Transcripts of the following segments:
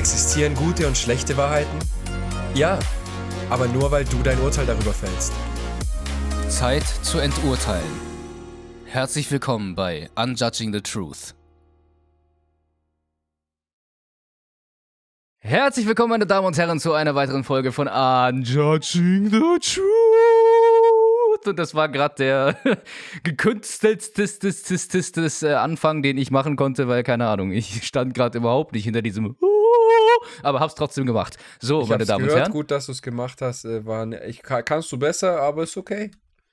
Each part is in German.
Existieren gute und schlechte Wahrheiten? Ja, aber nur weil du dein Urteil darüber fällst. Zeit zu enturteilen. Herzlich willkommen bei Unjudging the Truth. Herzlich willkommen, meine Damen und Herren, zu einer weiteren Folge von Unjudging the Truth. Und das war gerade der gekünstelteste äh, Anfang, den ich machen konnte, weil, keine Ahnung, ich stand gerade überhaupt nicht hinter diesem aber hab's trotzdem gemacht. So, Ich meine Damen und gehört, Herren. gut, dass du es gemacht hast. Äh, War, ne- ich, ka- kannst du besser, aber ist okay.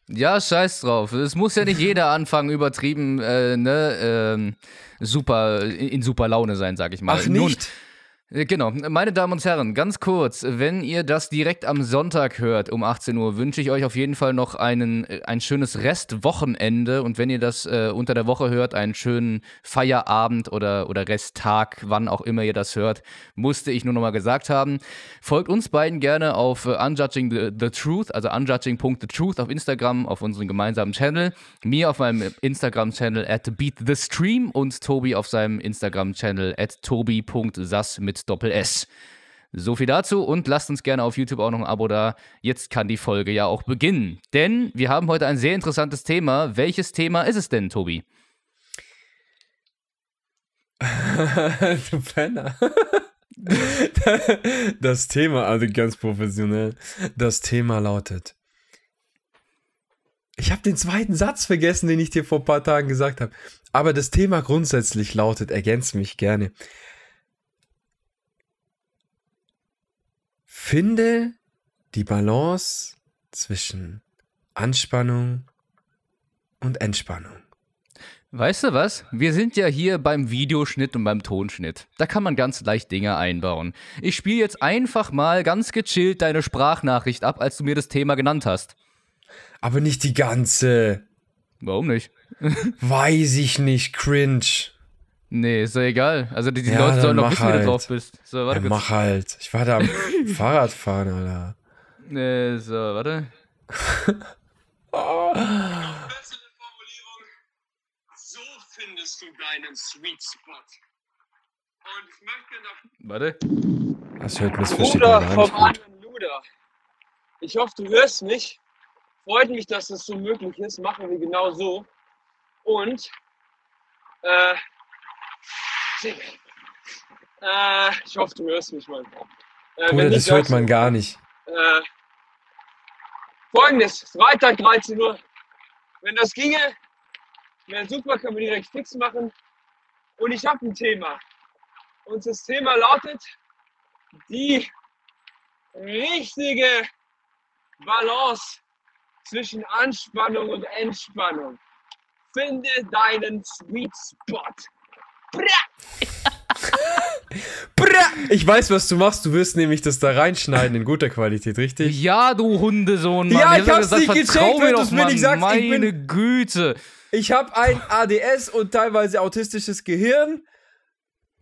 Ja, scheiß drauf. Es muss ja nicht jeder anfangen, übertrieben, äh, ne, ähm, super, in, in super Laune sein, sag ich mal. Ach, Nun, nicht? äh, Genau, meine Damen und Herren, ganz kurz, wenn ihr das direkt am Sonntag hört um 18 Uhr, wünsche ich euch auf jeden Fall noch einen, äh, ein schönes Restwochenende. Und wenn ihr das äh, unter der Woche hört, einen schönen Feierabend oder, oder Resttag, wann auch immer ihr das hört, musste ich nur nochmal gesagt haben. Folgt uns beiden gerne auf äh, Unjudging the, the Truth, also unjudging.thetruth auf Instagram, auf unserem gemeinsamen Channel, mir auf meinem Instagram-Channel at beatthestream und Tobi auf seinem Instagram-Channel at tobi.sass mit Doppel-S. So viel dazu und lasst uns gerne auf YouTube auch noch ein Abo da. Jetzt kann die Folge ja auch beginnen. Denn wir haben heute ein sehr interessantes Thema. Welches Thema ist es denn, Tobi? du Penner. Das Thema, also ganz professionell. Das Thema lautet. Ich habe den zweiten Satz vergessen, den ich dir vor ein paar Tagen gesagt habe. Aber das Thema grundsätzlich lautet, ergänze mich gerne. Finde die Balance zwischen Anspannung und Entspannung. Weißt du was? Wir sind ja hier beim Videoschnitt und beim Tonschnitt. Da kann man ganz leicht Dinge einbauen. Ich spiele jetzt einfach mal ganz gechillt deine Sprachnachricht ab, als du mir das Thema genannt hast. Aber nicht die ganze. Warum nicht? Weiß ich nicht, cringe. Nee, ist ja egal. Also die, die Ja, Leute sollen noch wissen, wie du halt. drauf bist. So, warte Ja, kurz. mach halt. Ich war da am Fahrradfahren, Alter. Nee, so, warte. bessere Formulierung. So findest du deinen Sweet Spot. Und ich möchte noch Warte. Das hört missversteht Bruder vom anderen Luder. Ich hoffe, du hörst mich. Freut mich, dass das so möglich ist. Machen wir genau so. Und äh, äh, ich hoffe, du hörst mich, Mann. Äh, Bruder, das hört man gar nicht. Äh, Folgendes, Freitag 13 Uhr. Wenn das ginge, wäre super, können wir direkt fix machen. Und ich habe ein Thema. Und das Thema lautet die richtige Balance zwischen Anspannung und Entspannung. Finde deinen Sweet Spot. Ich weiß, was du machst. Du wirst nämlich das da reinschneiden in guter Qualität, richtig? Ja, du Hundesohn, Mann. Ja, hab ich doch hab's nicht gecheckt, wenn du's doch, mir nicht sagst. Ich Meine bin- Güte. Ich habe ein ADS und teilweise autistisches Gehirn.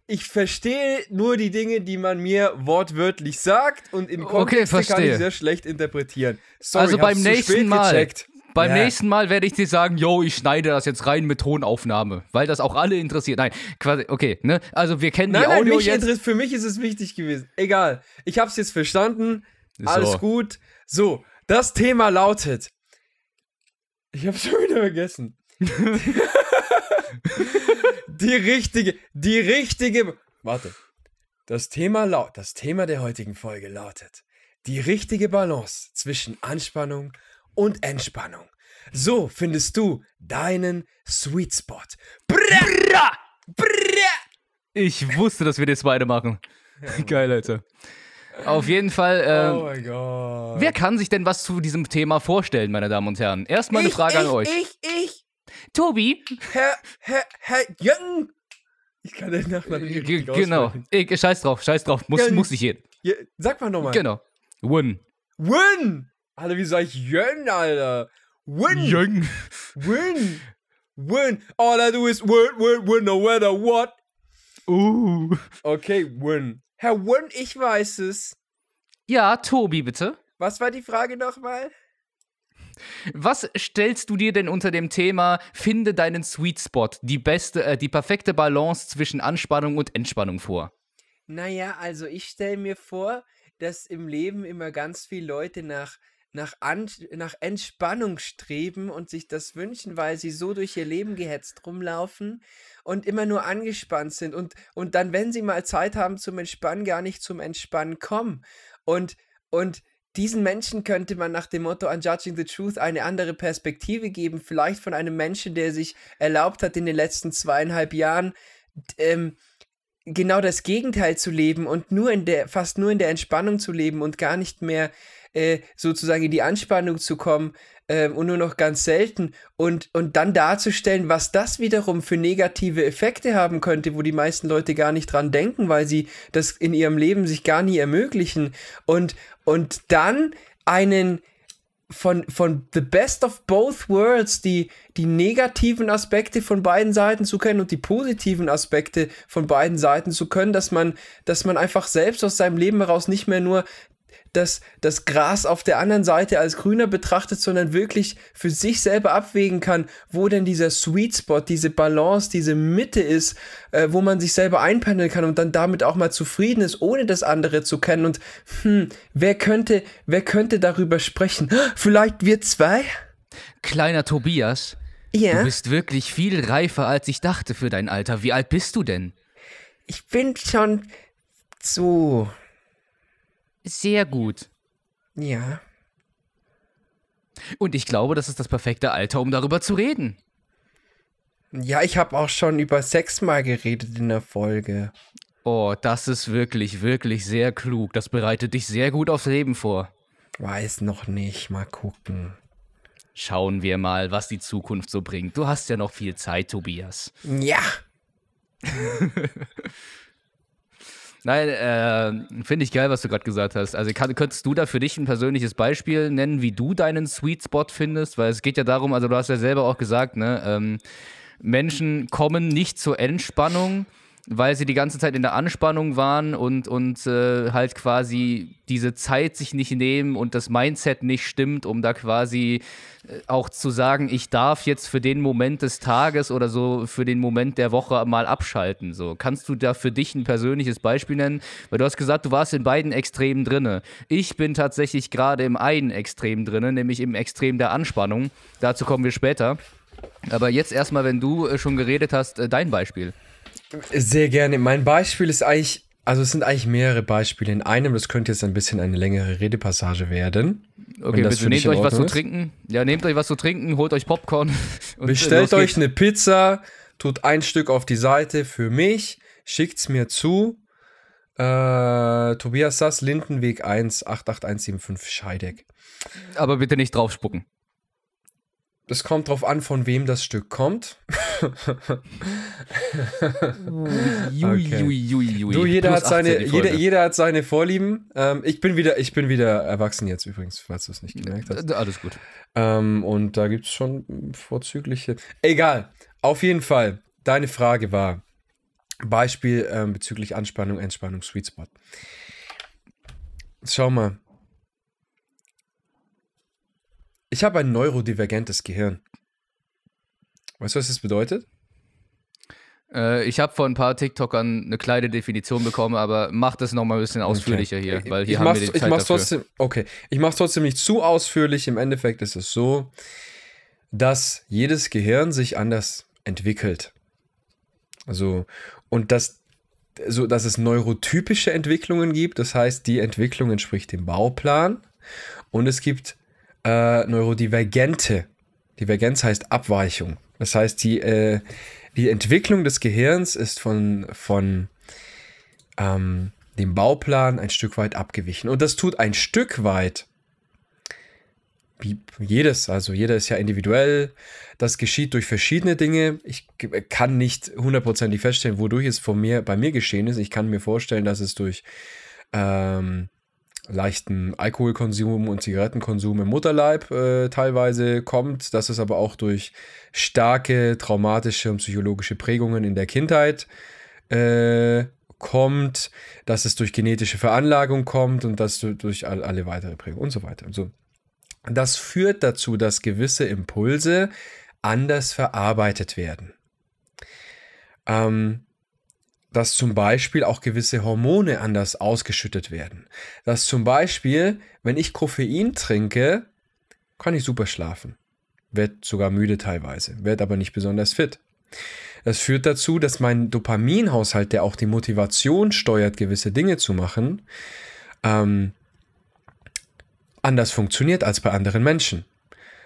Ich verstehe nur die Dinge, die man mir wortwörtlich sagt und in Okay, Kontexte kann ich sehr schlecht interpretieren. Sorry, Also beim nächsten Mal. Gecheckt. Beim Ja. nächsten Mal werde ich dir sagen, yo, ich schneide das jetzt rein mit Tonaufnahme, weil das auch alle interessiert. Nein, quasi, okay, ne? Also wir kennen Nein, die nein, Audio mich jetzt. für mich ist es wichtig gewesen. Egal. Ich hab's jetzt verstanden. Alles So. gut. So, das Thema lautet. Ich hab's schon wieder vergessen. die richtige, die richtige. Warte. Das Thema laut, das Thema der heutigen Folge lautet die richtige Balance zwischen Anspannung und Entspannung. So findest du deinen Sweet Spot. Bra, bra. Ich wusste, dass wir das beide machen. Geil, Alter. Auf jeden Fall, ähm, Oh mein Gott. wer kann sich denn was zu diesem Thema vorstellen, meine Damen und Herren? Erstmal eine Frage ich, an euch. Ich, ich, Tobi, Herr, Herr, Herr Jürgen. Ich kann den Nachnamen nicht genau. Ich, scheiß drauf, scheiß drauf. Muss, Ja, muss ich jeden. Ja, sag mal nochmal. Genau. Win. Win. Alter, wie sag ich Jön, Alter? Win. Jung. Win. Win. All I do is win, win, win, no matter what. Uh. Okay, win. Herr Win, ich weiß es. Ja, Tobi, bitte. Was war die Frage nochmal? Was stellst du dir denn unter dem Thema Finde deinen Sweet Spot, die beste, äh, die perfekte Balance zwischen Anspannung und Entspannung vor? Naja, also ich stelle mir vor, dass im Leben immer ganz viele Leute nach, nach, An nach Entspannung streben und sich das wünschen, weil sie so durch ihr Leben gehetzt rumlaufen und immer nur angespannt sind und, und dann, wenn sie mal Zeit haben zum Entspannen, gar nicht zum Entspannen kommen. Und, und diesen Menschen könnte man nach dem Motto Unjudging the Truth eine andere Perspektive geben, vielleicht von einem Menschen, der sich erlaubt hat, in den letzten zweieinhalb Jahren ähm, genau das Gegenteil zu leben und nur in der, fast nur in der Entspannung zu leben und gar nicht mehr äh, sozusagen in die Anspannung zu kommen äh, und nur noch ganz selten. Und, und dann darzustellen, was das wiederum für negative Effekte haben könnte, wo die meisten Leute gar nicht dran denken, weil sie das in ihrem Leben sich gar nie ermöglichen. Und, und dann einen von, von The Best of Both Worlds die, die negativen Aspekte von beiden Seiten zu kennen und die positiven Aspekte von beiden Seiten zu können, dass man, dass man einfach selbst aus seinem Leben heraus nicht mehr nur das, das Gras auf der anderen Seite als grüner betrachtet, sondern wirklich für sich selber abwägen kann, wo denn dieser Sweet Spot, diese Balance, diese Mitte ist, äh, wo man sich selber einpendeln kann und dann damit auch mal zufrieden ist, ohne das andere zu kennen. Und hm, wer könnte, wer könnte darüber sprechen? Vielleicht wir zwei? Kleiner Tobias, Ja. du bist wirklich viel reifer, als ich dachte für dein Alter. Wie alt bist du denn? Ich bin schon so. Sehr gut. Ja. Und ich glaube, das ist das perfekte Alter, um darüber zu reden. Ja, ich habe auch schon über Sex mal geredet in der Folge. Oh, das ist wirklich, wirklich sehr klug. Das bereitet dich sehr gut aufs Leben vor. Weiß noch nicht, mal gucken. Schauen wir mal, was die Zukunft so bringt. Du hast ja noch viel Zeit, Tobias. Ja. Nein, äh, finde ich geil, was du gerade gesagt hast. Also kann, könntest du da für dich ein persönliches Beispiel nennen, wie du deinen Sweet Spot findest? Weil es geht ja darum, also du hast ja selber auch gesagt, ne, ähm, Menschen kommen nicht zur Entspannung, weil sie die ganze Zeit in der Anspannung waren und, und äh, halt quasi diese Zeit sich nicht nehmen und das Mindset nicht stimmt, um da quasi äh, auch zu sagen, ich darf jetzt für den Moment des Tages oder so für den Moment der Woche mal abschalten. So, kannst du da für dich ein persönliches Beispiel nennen? Weil du hast gesagt, du warst in beiden Extremen drinne. Ich bin tatsächlich gerade im einen Extrem drinne, nämlich im Extrem der Anspannung. Dazu kommen wir später. Aber jetzt erstmal, wenn du äh, schon geredet hast, äh, dein Beispiel. Sehr gerne. Mein Beispiel ist eigentlich, also es sind eigentlich mehrere Beispiele in einem. Das könnte jetzt ein bisschen eine längere Redepassage werden. Okay, das bitte nehmt euch was zu trinken. Ja, nehmt euch was zu trinken, holt euch Popcorn. und, Bestellt euch eine Pizza, tut ein Stück auf die Seite für mich, schickt's mir zu. Äh, Tobias Sass, Lindenweg 1, 88175 Scheideck. Aber bitte nicht draufspucken. Das kommt drauf an, von wem das Stück kommt. Okay. Du, jeder hat seine, 18 die Folge. jeder, jeder hat seine Vorlieben. Ähm, ich bin wieder, ich bin wieder erwachsen jetzt übrigens, falls du es nicht gemerkt hast. Äh, Alles gut. Ähm, und da gibt es schon vorzügliche. Egal. Auf jeden Fall. Deine Frage war Beispiel ähm, bezüglich Anspannung, Entspannung, Sweet Spot. Schau mal. Ich habe ein neurodivergentes Gehirn. Weißt du, was das bedeutet? Äh, ich habe von ein paar TikTokern eine kleine Definition bekommen, aber mach das nochmal ein bisschen ausführlicher hier, weil hier ich haben wir die ich Zeit mach's dafür. trotzdem, okay. Ich mach's trotzdem nicht zu ausführlich. Im Endeffekt ist es so, dass jedes Gehirn sich anders entwickelt. Also, und dass, so, dass es neurotypische Entwicklungen gibt. Das heißt, die Entwicklung entspricht dem Bauplan. Und es gibt äh, neurodivergente. Divergenz heißt Abweichung. Das heißt, die, äh, die Entwicklung des Gehirns ist von, von ähm, dem Bauplan ein Stück weit abgewichen. Und das tut ein Stück weit wie jedes, also jeder ist ja individuell. Das geschieht durch verschiedene Dinge. Ich kann nicht hundertprozentig feststellen, wodurch es von mir, bei mir geschehen ist. Ich kann mir vorstellen, dass es durch ähm, leichten Alkoholkonsum und Zigarettenkonsum im Mutterleib äh, teilweise kommt, dass es aber auch durch starke traumatische und psychologische Prägungen in der Kindheit äh, kommt, dass es durch genetische Veranlagung kommt und dass du durch all, alle weitere Prägungen und so weiter. Also, das führt dazu, dass gewisse Impulse anders verarbeitet werden. Ähm, dass zum Beispiel auch gewisse Hormone anders ausgeschüttet werden. Dass zum Beispiel, wenn ich Koffein trinke, kann ich super schlafen. Werd sogar müde teilweise, werd aber nicht besonders fit. Das führt dazu, dass mein Dopaminhaushalt, der auch die Motivation steuert, gewisse Dinge zu machen, ähm, anders funktioniert als bei anderen Menschen.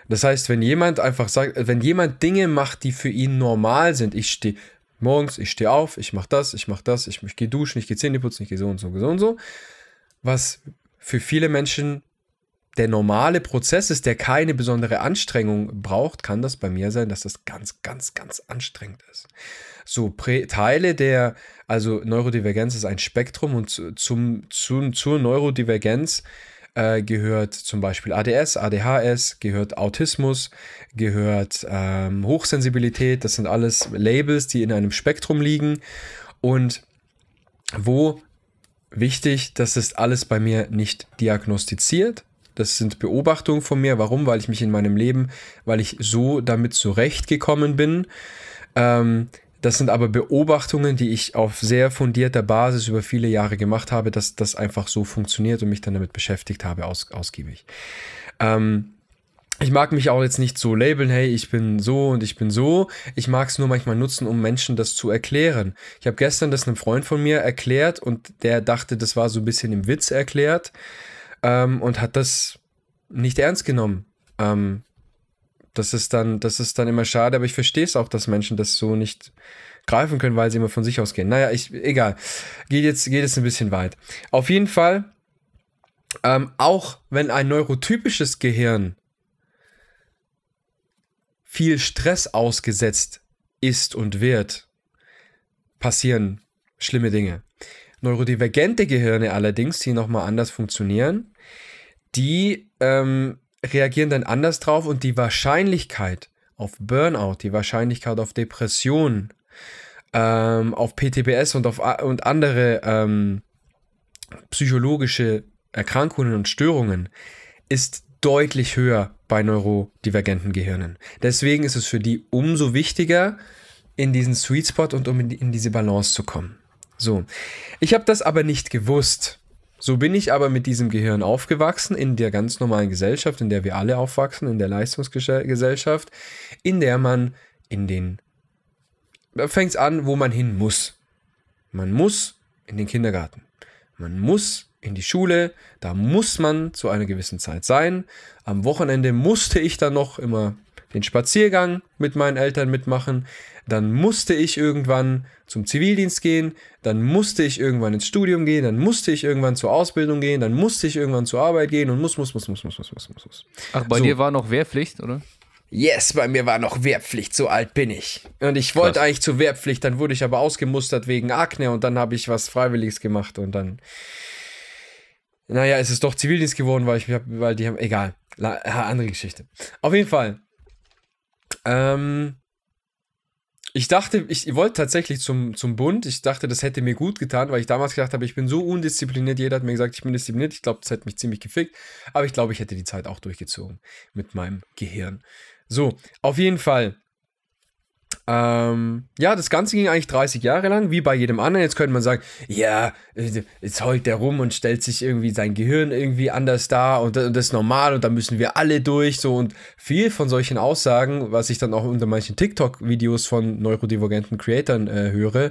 Das heißt, wenn jemand einfach sagt, wenn jemand Dinge macht, die für ihn normal sind, ich stehe morgens, ich stehe auf, ich mache das, ich mache das, ich, ich gehe duschen, ich gehe Zähne putzen, ich gehe so und so, so und so, was für viele Menschen der normale Prozess ist, der keine besondere Anstrengung braucht, kann das bei mir sein, dass das ganz, ganz, ganz anstrengend ist. So Prä Teile der, also Neurodivergenz ist ein Spektrum und zum, zum, zur Neurodivergenz äh, gehört zum Beispiel ADS, ADHS, gehört Autismus, gehört ähm, Hochsensibilität. Das sind alles Labels, die in einem Spektrum liegen und wo wichtig, das ist alles bei mir nicht diagnostiziert. Das sind Beobachtungen von mir. Warum? Weil ich mich in meinem Leben, weil ich so damit zurechtgekommen bin. Ähm, das sind aber Beobachtungen, die ich auf sehr fundierter Basis über viele Jahre gemacht habe, dass das einfach so funktioniert und mich dann damit beschäftigt habe, aus, ausgiebig. Ähm, ich mag mich auch jetzt nicht so labeln, hey, ich bin so und ich bin so. Ich mag es nur manchmal nutzen, um Menschen das zu erklären. Ich habe gestern das einem Freund von mir erklärt und der dachte, das war so ein bisschen im Witz erklärt ähm, und hat das nicht ernst genommen. Ähm, das ist dann, das ist dann immer schade, aber ich verstehe es auch, dass Menschen das so nicht greifen können, weil sie immer von sich ausgehen. Naja, ich, egal. Geht jetzt, geht jetzt ein bisschen weit. Auf jeden Fall, ähm, auch wenn ein neurotypisches Gehirn viel Stress ausgesetzt ist und wird, passieren schlimme Dinge. Neurodivergente Gehirne allerdings, die nochmal anders funktionieren, die ähm, reagieren dann anders drauf und die Wahrscheinlichkeit auf Burnout, die Wahrscheinlichkeit auf Depression, ähm, auf PTBS und auf und andere ähm, psychologische Erkrankungen und Störungen ist deutlich höher bei neurodivergenten Gehirnen. Deswegen ist es für die umso wichtiger, in diesen Sweet Spot und um in, in diese Balance zu kommen. So, ich habe das aber nicht gewusst. So bin ich aber mit diesem Gehirn aufgewachsen, in der ganz normalen Gesellschaft, in der wir alle aufwachsen, in der Leistungsgesellschaft, in der man in den. Da fängt es an, wo man hin muss. Man muss in den Kindergarten. Man muss in die Schule. Da muss man zu einer gewissen Zeit sein. Am Wochenende musste ich dann noch immer den Spaziergang mit meinen Eltern mitmachen. Dann musste ich irgendwann zum Zivildienst gehen, dann musste ich irgendwann ins Studium gehen, dann musste ich irgendwann zur Ausbildung gehen, dann musste ich irgendwann zur Arbeit gehen und muss, muss, muss, muss, muss, muss, muss, muss. muss. Ach, bei so. dir war noch Wehrpflicht, oder? Yes, bei mir war noch Wehrpflicht, so alt bin ich. Und ich wollte eigentlich zur Wehrpflicht, dann wurde ich aber ausgemustert wegen Akne und dann habe ich was Freiwilliges gemacht und dann. Naja, es ist doch Zivildienst geworden, weil ich weil die haben. Egal. andere Geschichte. Auf jeden Fall. Ähm, ich dachte, ich wollte tatsächlich zum, zum Bund. Ich dachte, das hätte mir gut getan, weil ich damals gedacht habe, ich bin so undiszipliniert. Jeder hat mir gesagt, ich bin diszipliniert. Ich glaube, das hätte mich ziemlich gefickt. Aber ich glaube, ich hätte die Zeit auch durchgezogen mit meinem Gehirn. So, auf jeden Fall ähm, ja, das Ganze ging eigentlich 30 Jahre lang, wie bei jedem anderen. Jetzt könnte man sagen, ja, jetzt heult der rum und stellt sich irgendwie sein Gehirn irgendwie anders dar und, das ist normal und da müssen wir alle durch. So und viel von solchen Aussagen, was ich dann auch unter manchen TikTok-Videos von neurodivergenten Creatoren äh, höre,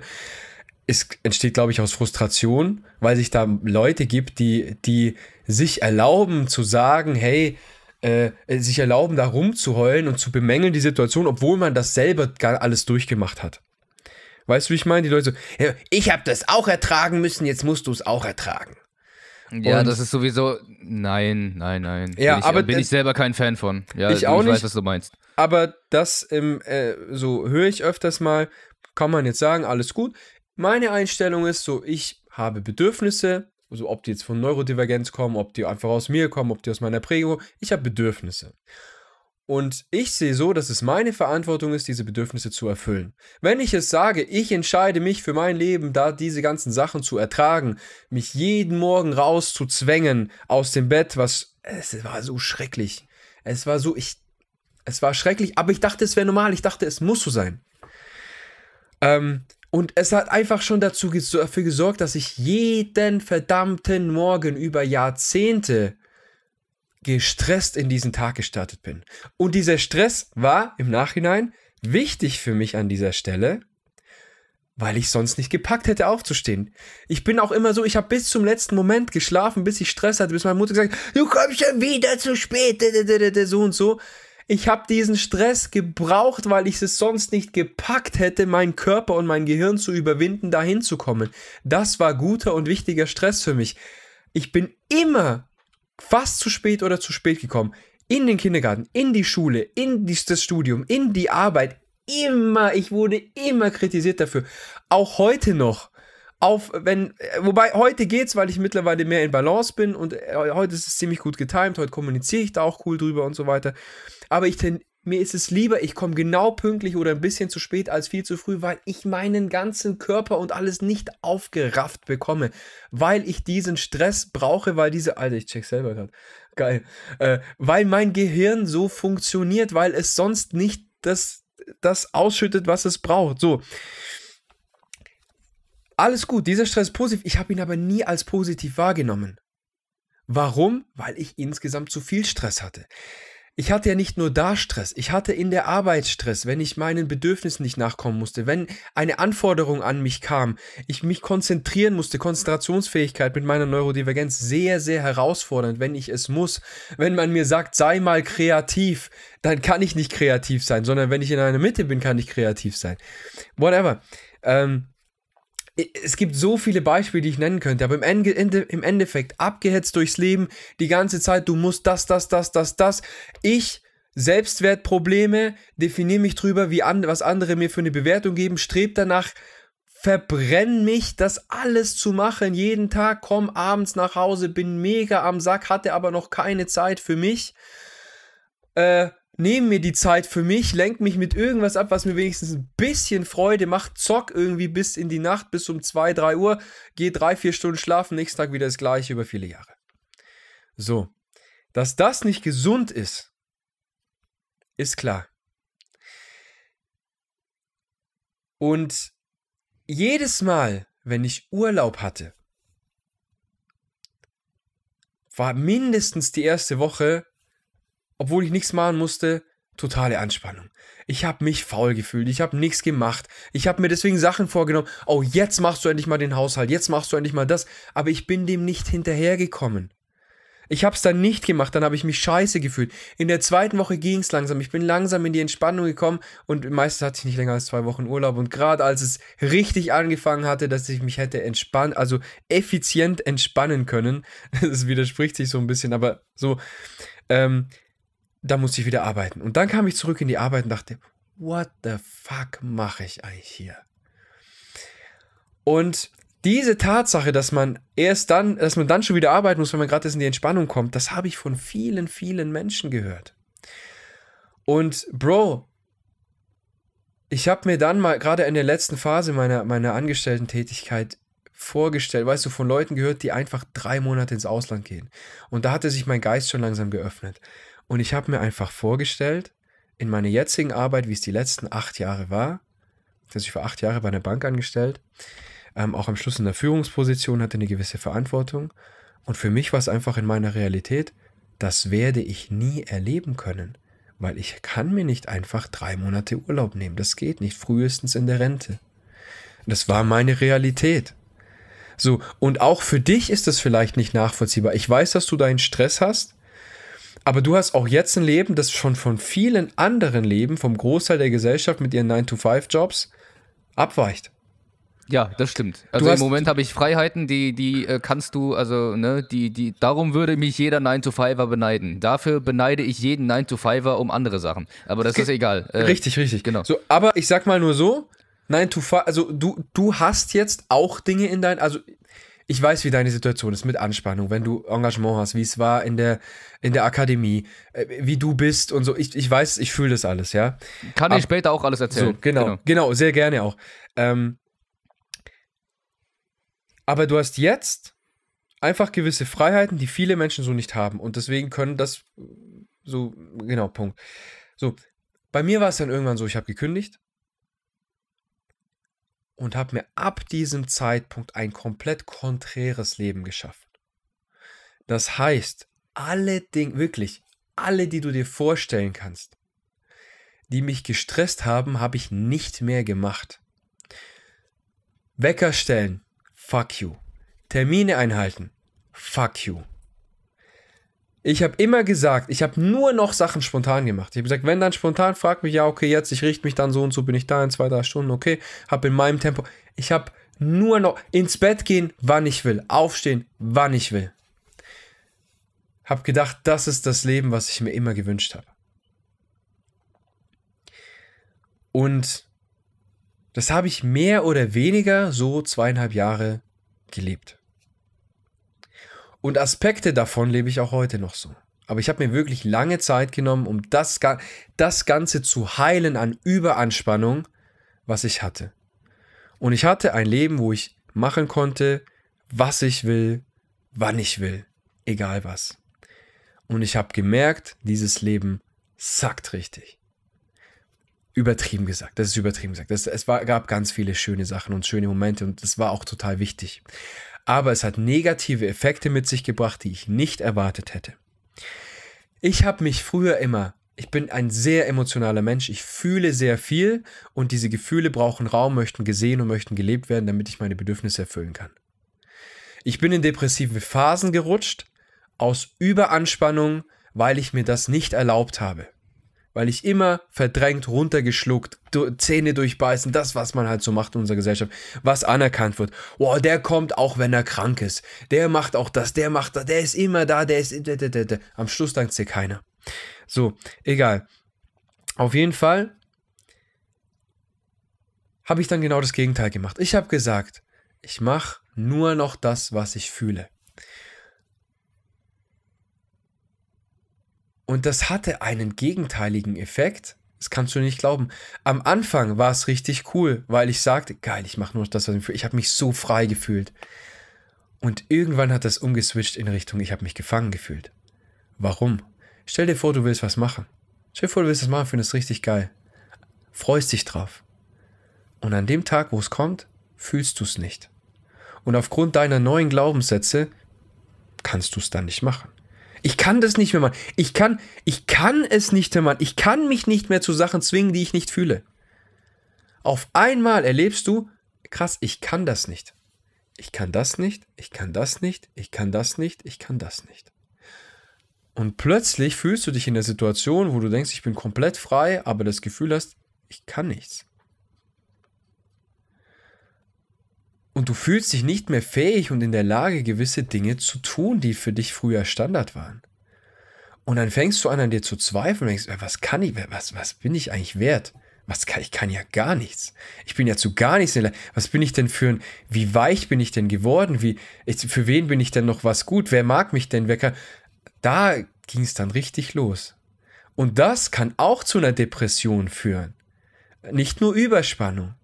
es entsteht, glaube ich, aus Frustration, weil sich da Leute gibt, die, die sich erlauben zu sagen, hey, äh, sich erlauben, da rumzuheulen und zu bemängeln die Situation, obwohl man das selber gar alles durchgemacht hat. Weißt du, wie ich meine? Die Leute so, ich habe das auch ertragen müssen, jetzt musst du es auch ertragen. Ja, und das ist sowieso, nein, nein, nein. Ja, bin ich, aber bin ich selber kein Fan von. Ja, ich auch ich nicht. weiß, was du meinst. Aber das, ähm, äh, so höre ich öfters mal, kann man jetzt sagen, alles gut. Meine Einstellung ist so, ich habe Bedürfnisse, also ob die jetzt von Neurodivergenz kommen, ob die einfach aus mir kommen, ob die aus meiner Prägung, ich habe Bedürfnisse. Und ich sehe so, dass es meine Verantwortung ist, diese Bedürfnisse zu erfüllen. Wenn ich es sage, ich entscheide mich für mein Leben, da diese ganzen Sachen zu ertragen, mich jeden Morgen rauszuzwängen aus dem Bett, was es war so schrecklich. Es war so ich es war schrecklich, aber ich dachte, es wäre normal, ich dachte, es muss so sein. Ähm, Und es hat einfach schon dazu dafür gesorgt, dass ich jeden verdammten Morgen über Jahrzehnte gestresst in diesen Tag gestartet bin. Und dieser Stress war im Nachhinein wichtig für mich an dieser Stelle, weil ich sonst nicht gepackt hätte aufzustehen. Ich bin auch immer so, ich habe bis zum letzten Moment geschlafen, bis ich Stress hatte, bis meine Mutter gesagt du kommst schon wieder zu spät, so und so. Ich habe diesen Stress gebraucht, weil ich es sonst nicht gepackt hätte, meinen Körper und mein Gehirn zu überwinden, dahin zu kommen. Das war guter und wichtiger Stress für mich. Ich bin immer fast zu spät oder zu spät gekommen. In den Kindergarten, in die Schule, in das Studium, in die Arbeit. Immer, ich wurde immer kritisiert dafür. Auch heute noch auf, wenn, wobei heute geht's, weil ich mittlerweile mehr in Balance bin und äh, heute ist es ziemlich gut getimt, heute kommuniziere ich da auch cool drüber und so weiter. Aber ich mir ist es lieber, ich komme genau pünktlich oder ein bisschen zu spät als viel zu früh, weil ich meinen ganzen Körper und alles nicht aufgerafft bekomme, weil ich diesen Stress brauche, weil diese, Alter, ich check selber gerade, geil, äh, weil mein Gehirn so funktioniert, weil es sonst nicht das, das ausschüttet, was es braucht. So. Alles gut, dieser Stress ist positiv, ich habe ihn aber nie als positiv wahrgenommen. Warum? Weil ich insgesamt zu viel Stress hatte ich hatte ja nicht nur da Stress, ich hatte in der Arbeit Stress, wenn ich meinen Bedürfnissen nicht nachkommen musste, wenn eine Anforderung an mich kam, ich mich konzentrieren musste, Konzentrationsfähigkeit mit meiner Neurodivergenz sehr, sehr herausfordernd, wenn ich es muss. Wenn man mir sagt, sei mal kreativ, dann kann ich nicht kreativ sein, sondern wenn ich in einer Mitte bin, kann ich kreativ sein. Whatever. Ähm, es gibt so viele Beispiele, die ich nennen könnte, aber im, Ende, im Endeffekt abgehetzt durchs Leben, die ganze Zeit, du musst das, das, das, das, das. Ich, Selbstwertprobleme, definiere mich drüber, wie an, was andere mir für eine Bewertung geben, strebe danach, verbrenn mich, das alles zu machen, jeden Tag, komm abends nach Hause, bin mega am Sack, hatte aber noch keine Zeit für mich. Äh, nehme mir die Zeit für mich, lenke mich mit irgendwas ab, was mir wenigstens ein bisschen Freude macht, zock irgendwie bis in die Nacht, bis um 2, 3 Uhr, gehe drei, vier Stunden schlafen, nächsten Tag wieder das gleiche über viele Jahre. So, dass das nicht gesund ist, ist klar. Und jedes Mal, wenn ich Urlaub hatte, war mindestens die erste Woche obwohl ich nichts machen musste, totale Anspannung. Ich habe mich faul gefühlt, ich habe nichts gemacht. Ich habe mir deswegen Sachen vorgenommen. Oh, jetzt machst du endlich mal den Haushalt, jetzt machst du endlich mal das. Aber ich bin dem nicht hinterhergekommen. Ich habe es dann nicht gemacht, dann habe ich mich scheiße gefühlt. In der zweiten Woche ging es langsam. Ich bin langsam in die Entspannung gekommen und meistens hatte ich nicht länger als zwei Wochen Urlaub. Und gerade als es richtig angefangen hatte, dass ich mich hätte entspannen, also effizient entspannen können, das widerspricht sich so ein bisschen, aber so, ähm, da musste ich wieder arbeiten. Und dann kam ich zurück in die Arbeit und dachte, what the fuck mache ich eigentlich hier? Und diese Tatsache, dass man erst dann, dass man dann schon wieder arbeiten muss, wenn man gerade in die Entspannung kommt, das habe ich von vielen, vielen Menschen gehört. Und Bro, ich habe mir dann mal gerade in der letzten Phase meiner, meiner Angestellten-Tätigkeit vorgestellt, weißt du, von Leuten gehört, die einfach drei Monate ins Ausland gehen. Und da hatte sich mein Geist schon langsam geöffnet. Und ich habe mir einfach vorgestellt, in meiner jetzigen Arbeit, wie es die letzten acht Jahre war, also ich war acht Jahre bei einer Bank angestellt, ähm, auch am Schluss in der Führungsposition, hatte eine gewisse Verantwortung. Und für mich war es einfach in meiner Realität, das werde ich nie erleben können, weil ich kann mir nicht einfach drei Monate Urlaub nehmen. Das geht nicht, frühestens in der Rente. Das war meine Realität. So, und auch für dich ist das vielleicht nicht nachvollziehbar. Ich weiß, dass du deinen Stress hast, aber du hast auch jetzt ein Leben, das schon von vielen anderen Leben, vom Großteil der Gesellschaft mit ihren 9-to-5-Jobs abweicht. Ja, das stimmt. Also im Moment habe ich Freiheiten, die, die äh, kannst du, also, ne, die, die, darum würde mich jeder 9-to-5er beneiden. Dafür beneide ich jeden 9-to-5er um andere Sachen. Aber das ist egal. Äh, richtig, richtig. Genau. So, aber ich sag mal nur so, 9 to 5, also du, du hast jetzt auch Dinge in dein, also ich weiß, wie deine Situation ist mit Anspannung, wenn du Engagement hast, wie es war in der, in der Akademie, äh, wie du bist und so. Ich, ich weiß, ich fühle das alles, ja. Kann Ab, ich später auch alles erzählen. So, genau, genau, genau, sehr gerne auch. Ähm, aber du hast jetzt einfach gewisse Freiheiten, die viele Menschen so nicht haben. Und deswegen können das so, genau, Punkt. So, bei mir war es dann irgendwann so, ich habe gekündigt. Und habe mir ab diesem Zeitpunkt ein komplett konträres Leben geschaffen. Das heißt, alle Dinge, wirklich, alle, die du dir vorstellen kannst, die mich gestresst haben, habe ich nicht mehr gemacht. Wecker stellen, fuck you. Termine einhalten, fuck you. Ich habe immer gesagt, ich habe nur noch Sachen spontan gemacht. Ich habe gesagt, wenn dann spontan, frag mich, ja, okay, jetzt, ich richte mich dann so und so, bin ich da in zwei, drei Stunden, okay, habe in meinem Tempo. Ich habe nur noch ins Bett gehen, wann ich will, aufstehen, wann ich will. Hab gedacht, das ist das Leben, was ich mir immer gewünscht habe. Und das habe ich mehr oder weniger so zweieinhalb Jahre gelebt. Und Aspekte davon lebe ich auch heute noch so. Aber ich habe mir wirklich lange Zeit genommen, um das, das Ganze zu heilen an Überanspannung, was ich hatte. Und ich hatte ein Leben, wo ich machen konnte, was ich will, wann ich will, egal was. Und ich habe gemerkt, dieses Leben sackt richtig. Übertrieben gesagt, das ist übertrieben gesagt. Das, es war, gab ganz viele schöne Sachen und schöne Momente und das war auch total wichtig. Aber es hat negative Effekte mit sich gebracht, die ich nicht erwartet hätte. Ich habe mich früher immer, ich bin ein sehr emotionaler Mensch, ich fühle sehr viel und diese Gefühle brauchen Raum, möchten gesehen und möchten gelebt werden, damit ich meine Bedürfnisse erfüllen kann. Ich bin in depressive Phasen gerutscht, aus Überanspannung, weil ich mir das nicht erlaubt habe. Weil ich immer verdrängt, runtergeschluckt, Zähne durchbeißen, das, was man halt so macht in unserer Gesellschaft, was anerkannt wird. Boah, der kommt auch, wenn er krank ist. Der macht auch das, der macht das, der ist immer da, der ist. Am Schluss dankt dir keiner. So, egal. Auf jeden Fall habe ich dann genau das Gegenteil gemacht. Ich habe gesagt, ich mache nur noch das, was ich fühle. Und das hatte einen gegenteiligen Effekt. Das kannst du nicht glauben. Am Anfang war es richtig cool, weil ich sagte, geil, ich mache nur das, was ich fühle. Ich habe mich so frei gefühlt. Und irgendwann hat das umgeswitcht in Richtung, ich habe mich gefangen gefühlt. Warum? Stell dir vor, du willst was machen. Stell dir vor, du willst was machen, findest es richtig geil. Freust dich drauf. Und an dem Tag, wo es kommt, fühlst du es nicht. Und aufgrund deiner neuen Glaubenssätze kannst du es dann nicht machen. Ich kann das nicht mehr machen. Ich kann, ich kann es nicht mehr machen. Ich kann mich nicht mehr zu Sachen zwingen, die ich nicht fühle. Auf einmal erlebst du, krass, ich kann das nicht. Ich kann das nicht, ich kann das nicht, ich kann das nicht, ich kann das nicht. Und plötzlich fühlst du dich in der Situation, wo du denkst, ich bin komplett frei, aber das Gefühl hast, ich kann nichts. Und du fühlst dich nicht mehr fähig und in der Lage, gewisse Dinge zu tun, die für dich früher Standard waren. Und dann fängst du an, an dir zu zweifeln und denkst, was kann ich, was, was bin ich eigentlich wert? Was kann, ich kann ja gar nichts. Ich bin ja zu gar nichts. Was bin ich denn für ein, wie weich bin ich denn geworden? Wie, für wen bin ich denn noch was gut? Wer mag mich denn? Wer kann, da ging es dann richtig los. Und das kann auch zu einer Depression führen. Nicht nur Überspannung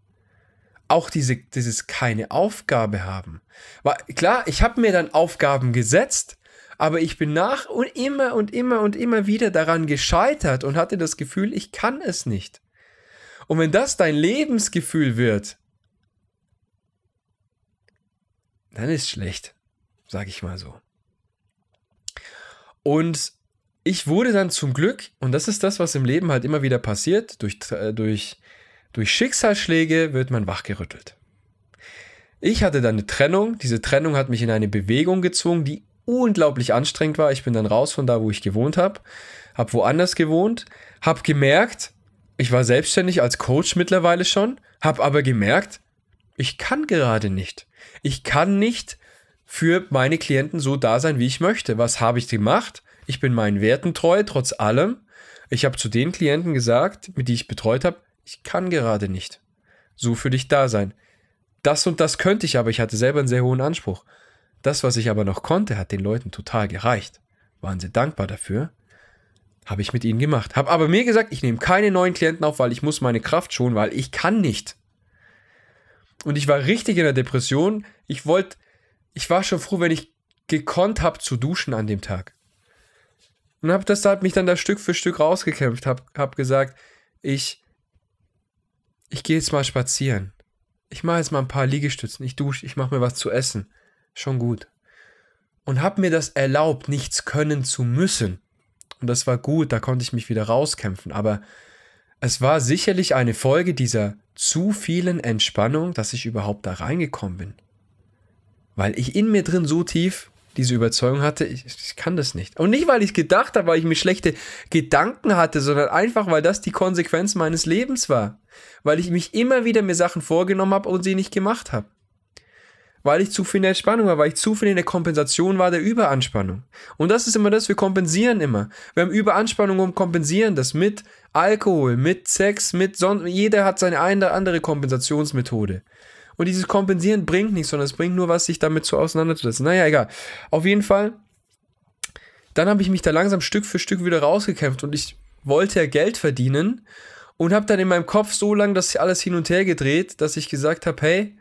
auch diese, dieses keine Aufgabe haben. War, klar, ich habe mir dann Aufgaben gesetzt, aber ich bin nach und immer und immer und immer wieder daran gescheitert und hatte das Gefühl, ich kann es nicht. Und wenn das dein Lebensgefühl wird, dann ist schlecht, sage ich mal so. Und ich wurde dann zum Glück, und das ist das, was im Leben halt immer wieder passiert, durch, äh, durch durch Schicksalsschläge wird man wachgerüttelt. Ich hatte dann eine Trennung. Diese Trennung hat mich in eine Bewegung gezwungen, die unglaublich anstrengend war. Ich bin dann raus von da, wo ich gewohnt habe, habe woanders gewohnt, habe gemerkt, ich war selbstständig als Coach mittlerweile schon, habe aber gemerkt, ich kann gerade nicht. Ich kann nicht für meine Klienten so da sein, wie ich möchte. Was habe ich gemacht? Ich bin meinen Werten treu, trotz allem. Ich habe zu den Klienten gesagt, mit die ich betreut habe, ich kann gerade nicht so für dich da sein. Das und das könnte ich, aber ich hatte selber einen sehr hohen Anspruch. Das, was ich aber noch konnte, hat den Leuten total gereicht. Waren sie dankbar dafür. Habe ich mit ihnen gemacht. Habe aber mir gesagt, ich nehme keine neuen Klienten auf, weil ich muss meine Kraft schonen, weil ich kann nicht. Und ich war richtig in der Depression. Ich wollte, ich war schon froh, wenn ich gekonnt habe zu duschen an dem Tag. Und habe deshalb mich dann da Stück für Stück rausgekämpft. Habe hab gesagt, ich ich gehe jetzt mal spazieren. ich mache jetzt mal ein paar Liegestützen, ich dusche, ich mache mir was zu essen. Schon gut. Und habe mir das erlaubt, nichts können zu müssen. Und das war gut, da konnte ich mich wieder rauskämpfen. Aber es war sicherlich eine Folge dieser zu vielen Entspannung, dass ich überhaupt da reingekommen bin. Weil ich in mir drin so tief diese Überzeugung hatte, ich, ich kann das nicht. Und nicht, weil ich gedacht habe, weil ich mir schlechte Gedanken hatte, sondern einfach, weil das die Konsequenz meines Lebens war. Weil ich mich immer wieder mir Sachen vorgenommen habe und sie nicht gemacht habe. Weil ich zu viel in der Entspannung war, weil ich zu viel in der Kompensation war der Überanspannung. Und das ist immer das, wir kompensieren immer. Wir haben Überanspannung und kompensieren das mit Alkohol, mit Sex, mit sonst. Jeder hat seine eine oder andere Kompensationsmethode. Und dieses Kompensieren bringt nichts, sondern es bringt nur was, sich damit so auseinanderzusetzen. Naja, egal. Auf jeden Fall, dann habe ich mich da langsam Stück für Stück wieder rausgekämpft und ich wollte ja Geld verdienen und habe dann in meinem Kopf so lange das alles hin und her gedreht, dass ich gesagt habe, hey,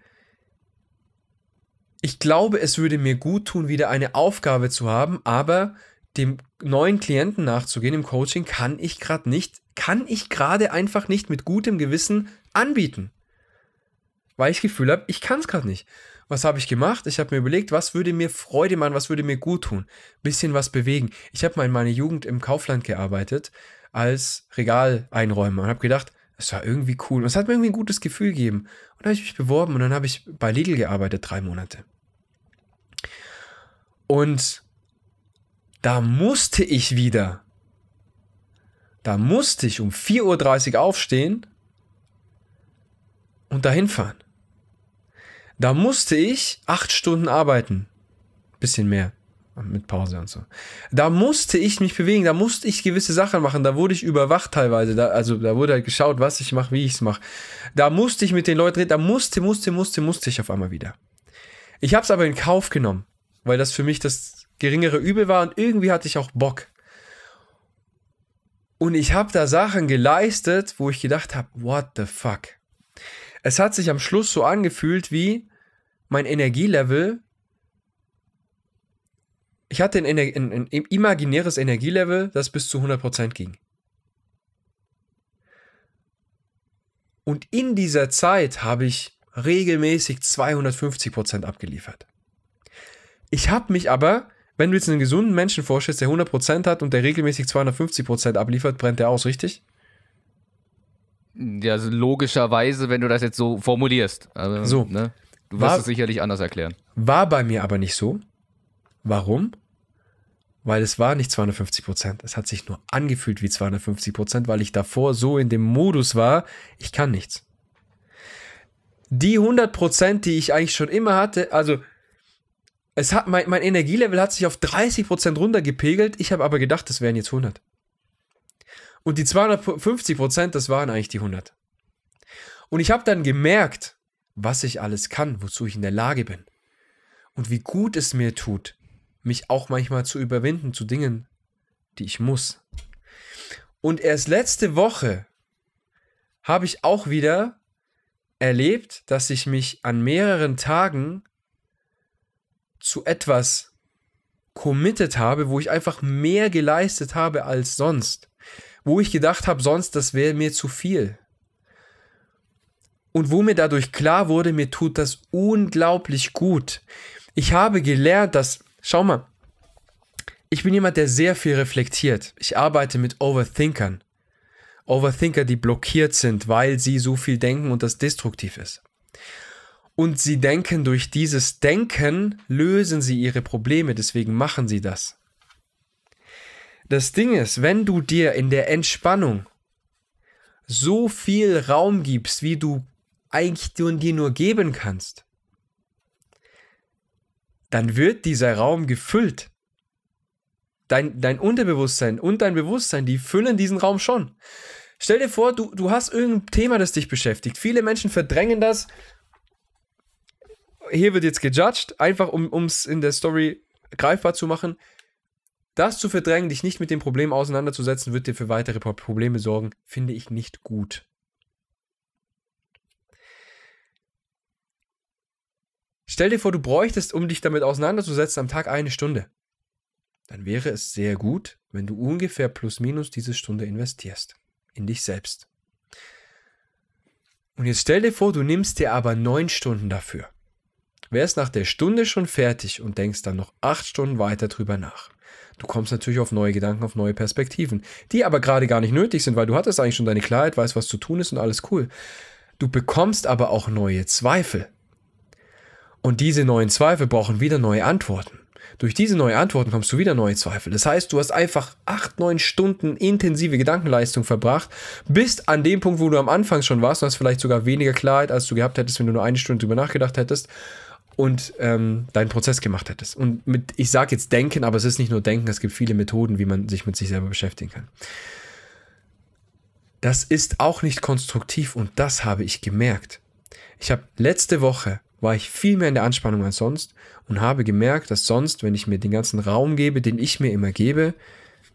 ich glaube, es würde mir gut tun, wieder eine Aufgabe zu haben, aber dem neuen Klienten nachzugehen im Coaching kann ich gerade nicht, kann ich gerade einfach nicht mit gutem Gewissen anbieten weil ich das Gefühl habe, ich kann es gerade nicht. Was habe ich gemacht? Ich habe mir überlegt, was würde mir Freude machen, was würde mir gut tun? Bisschen was bewegen. Ich habe mal in meiner Jugend im Kaufland gearbeitet als Regaleinräumer und habe gedacht, es war irgendwie cool. Und es hat mir irgendwie ein gutes Gefühl gegeben. Und dann habe ich mich beworben und dann habe ich bei Lidl gearbeitet, drei Monate. Und da musste ich wieder, da musste ich um 4.30 Uhr aufstehen und dahin fahren. Da musste ich acht Stunden arbeiten. Bisschen mehr. Mit Pause und so. Da musste ich mich bewegen, da musste ich gewisse Sachen machen, da wurde ich überwacht teilweise. Da, also da wurde halt geschaut, was ich mache, wie ich es mache. Da musste ich mit den Leuten reden, da musste, musste, musste, musste ich auf einmal wieder. Ich habe es aber in Kauf genommen, weil das für mich das geringere Übel war und irgendwie hatte ich auch Bock. Und ich habe da Sachen geleistet, wo ich gedacht habe, what the fuck. Es hat sich am Schluss so angefühlt wie mein Energielevel. Ich hatte ein, ein, ein imaginäres Energielevel, das bis zu 100% ging. Und in dieser Zeit habe ich regelmäßig 250% abgeliefert. Ich habe mich aber, wenn du jetzt einen gesunden Menschen vorstellst, der 100% hat und der regelmäßig 250% abliefert, brennt der aus, richtig? Ja, also logischerweise, wenn du das jetzt so formulierst. Also, so. Ne? Du wirst war, es sicherlich anders erklären. War bei mir aber nicht so. Warum? Weil es war nicht 250 Prozent. Es hat sich nur angefühlt wie 250 Prozent, weil ich davor so in dem Modus war, ich kann nichts. Die 100 Prozent, die ich eigentlich schon immer hatte, also es hat, mein, mein Energielevel hat sich auf 30 Prozent runtergepegelt. Ich habe aber gedacht, das wären jetzt 100. Und die 250 Prozent, das waren eigentlich die 100. Und ich habe dann gemerkt, was ich alles kann, wozu ich in der Lage bin. Und wie gut es mir tut, mich auch manchmal zu überwinden zu Dingen, die ich muss. Und erst letzte Woche habe ich auch wieder erlebt, dass ich mich an mehreren Tagen zu etwas committed habe, wo ich einfach mehr geleistet habe als sonst wo ich gedacht habe, sonst das wäre mir zu viel. Und wo mir dadurch klar wurde, mir tut das unglaublich gut. Ich habe gelernt, dass, schau mal, ich bin jemand, der sehr viel reflektiert. Ich arbeite mit Overthinkern. Overthinker, die blockiert sind, weil sie so viel denken und das destruktiv ist. Und sie denken, durch dieses Denken lösen sie ihre Probleme, deswegen machen sie das. Das Ding ist, wenn du dir in der Entspannung so viel Raum gibst, wie du eigentlich dir nur geben kannst, dann wird dieser Raum gefüllt. Dein, dein Unterbewusstsein und dein Bewusstsein, die füllen diesen Raum schon. Stell dir vor, du, du hast irgendein Thema, das dich beschäftigt. Viele Menschen verdrängen das. Hier wird jetzt gejudged, einfach um es in der Story greifbar zu machen. Das zu verdrängen, dich nicht mit dem Problem auseinanderzusetzen, wird dir für weitere Probleme sorgen, finde ich nicht gut. Stell dir vor, du bräuchtest, um dich damit auseinanderzusetzen, am Tag eine Stunde. Dann wäre es sehr gut, wenn du ungefähr plus minus diese Stunde investierst. In dich selbst. Und jetzt stell dir vor, du nimmst dir aber neun Stunden dafür. Wärst nach der Stunde schon fertig und denkst dann noch acht Stunden weiter drüber nach. Du kommst natürlich auf neue Gedanken, auf neue Perspektiven, die aber gerade gar nicht nötig sind, weil du hattest eigentlich schon deine Klarheit, weißt, was zu tun ist und alles cool. Du bekommst aber auch neue Zweifel. Und diese neuen Zweifel brauchen wieder neue Antworten. Durch diese neuen Antworten kommst du wieder neue Zweifel. Das heißt, du hast einfach acht, neun Stunden intensive Gedankenleistung verbracht, bist an dem Punkt, wo du am Anfang schon warst und hast vielleicht sogar weniger Klarheit, als du gehabt hättest, wenn du nur eine Stunde drüber nachgedacht hättest und ähm, deinen Prozess gemacht hättest. Und mit, ich sage jetzt denken, aber es ist nicht nur denken, es gibt viele Methoden, wie man sich mit sich selber beschäftigen kann. Das ist auch nicht konstruktiv und das habe ich gemerkt. Ich habe letzte Woche war ich viel mehr in der Anspannung als sonst und habe gemerkt, dass sonst, wenn ich mir den ganzen Raum gebe, den ich mir immer gebe,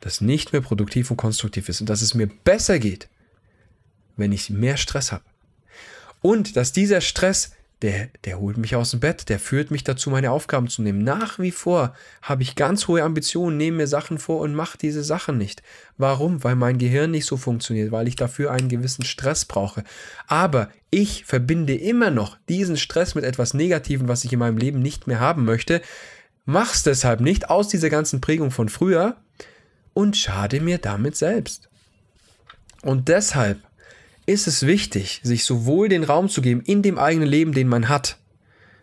das nicht mehr produktiv und konstruktiv ist und dass es mir besser geht, wenn ich mehr Stress habe. Und dass dieser Stress der, der holt mich aus dem Bett, der führt mich dazu, meine Aufgaben zu nehmen. Nach wie vor habe ich ganz hohe Ambitionen, nehme mir Sachen vor und mache diese Sachen nicht. Warum? Weil mein Gehirn nicht so funktioniert, weil ich dafür einen gewissen Stress brauche. Aber ich verbinde immer noch diesen Stress mit etwas Negativen, was ich in meinem Leben nicht mehr haben möchte, mach's deshalb nicht aus dieser ganzen Prägung von früher und schade mir damit selbst. Und deshalb ist es wichtig, sich sowohl den Raum zu geben in dem eigenen Leben, den man hat,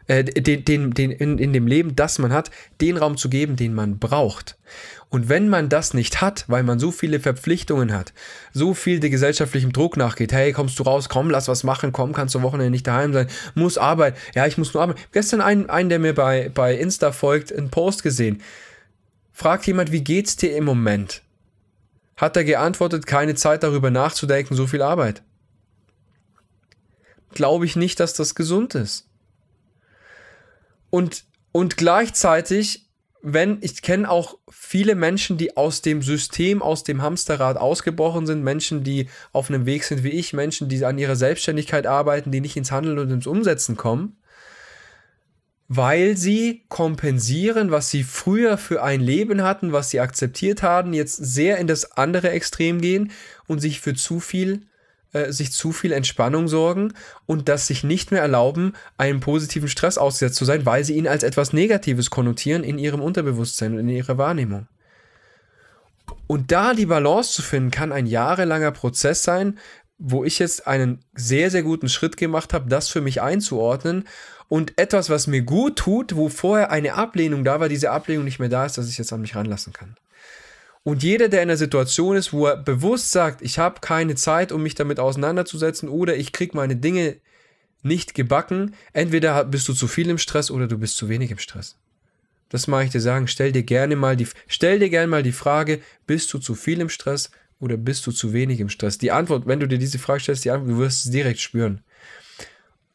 äh, den, den, den, in, in dem Leben, das man hat, den Raum zu geben, den man braucht. Und wenn man das nicht hat, weil man so viele Verpflichtungen hat, so viel der gesellschaftlichem Druck nachgeht, hey, kommst du raus, komm, lass was machen, komm, kannst du Wochenende nicht daheim sein, muss arbeiten, ja, ich muss nur arbeiten. Gestern einen, einen der mir bei, bei Insta folgt, einen Post gesehen. Fragt jemand, wie geht's dir im Moment? Hat er geantwortet, keine Zeit darüber nachzudenken, so viel Arbeit glaube ich nicht, dass das gesund ist. Und, und gleichzeitig, wenn, ich kenne auch viele Menschen, die aus dem System, aus dem Hamsterrad ausgebrochen sind, Menschen, die auf einem Weg sind wie ich, Menschen, die an ihrer Selbstständigkeit arbeiten, die nicht ins Handeln und ins Umsetzen kommen, weil sie kompensieren, was sie früher für ein Leben hatten, was sie akzeptiert haben, jetzt sehr in das andere Extrem gehen und sich für zu viel äh, sich zu viel Entspannung sorgen und das sich nicht mehr erlauben, einem positiven Stress ausgesetzt zu sein, weil sie ihn als etwas Negatives konnotieren in ihrem Unterbewusstsein und in ihrer Wahrnehmung. Und da die Balance zu finden, kann ein jahrelanger Prozess sein, wo ich jetzt einen sehr, sehr guten Schritt gemacht habe, das für mich einzuordnen und etwas, was mir gut tut, wo vorher eine Ablehnung da war, diese Ablehnung nicht mehr da ist, dass ich jetzt an mich ranlassen kann. Und jeder, der in einer Situation ist, wo er bewusst sagt, ich habe keine Zeit, um mich damit auseinanderzusetzen oder ich kriege meine Dinge nicht gebacken, entweder bist du zu viel im Stress oder du bist zu wenig im Stress. Das mag ich dir sagen. Stell dir gerne mal die, stell dir gerne mal die Frage, bist du zu viel im Stress oder bist du zu wenig im Stress? Die Antwort, wenn du dir diese Frage stellst, die Antwort, du wirst es direkt spüren.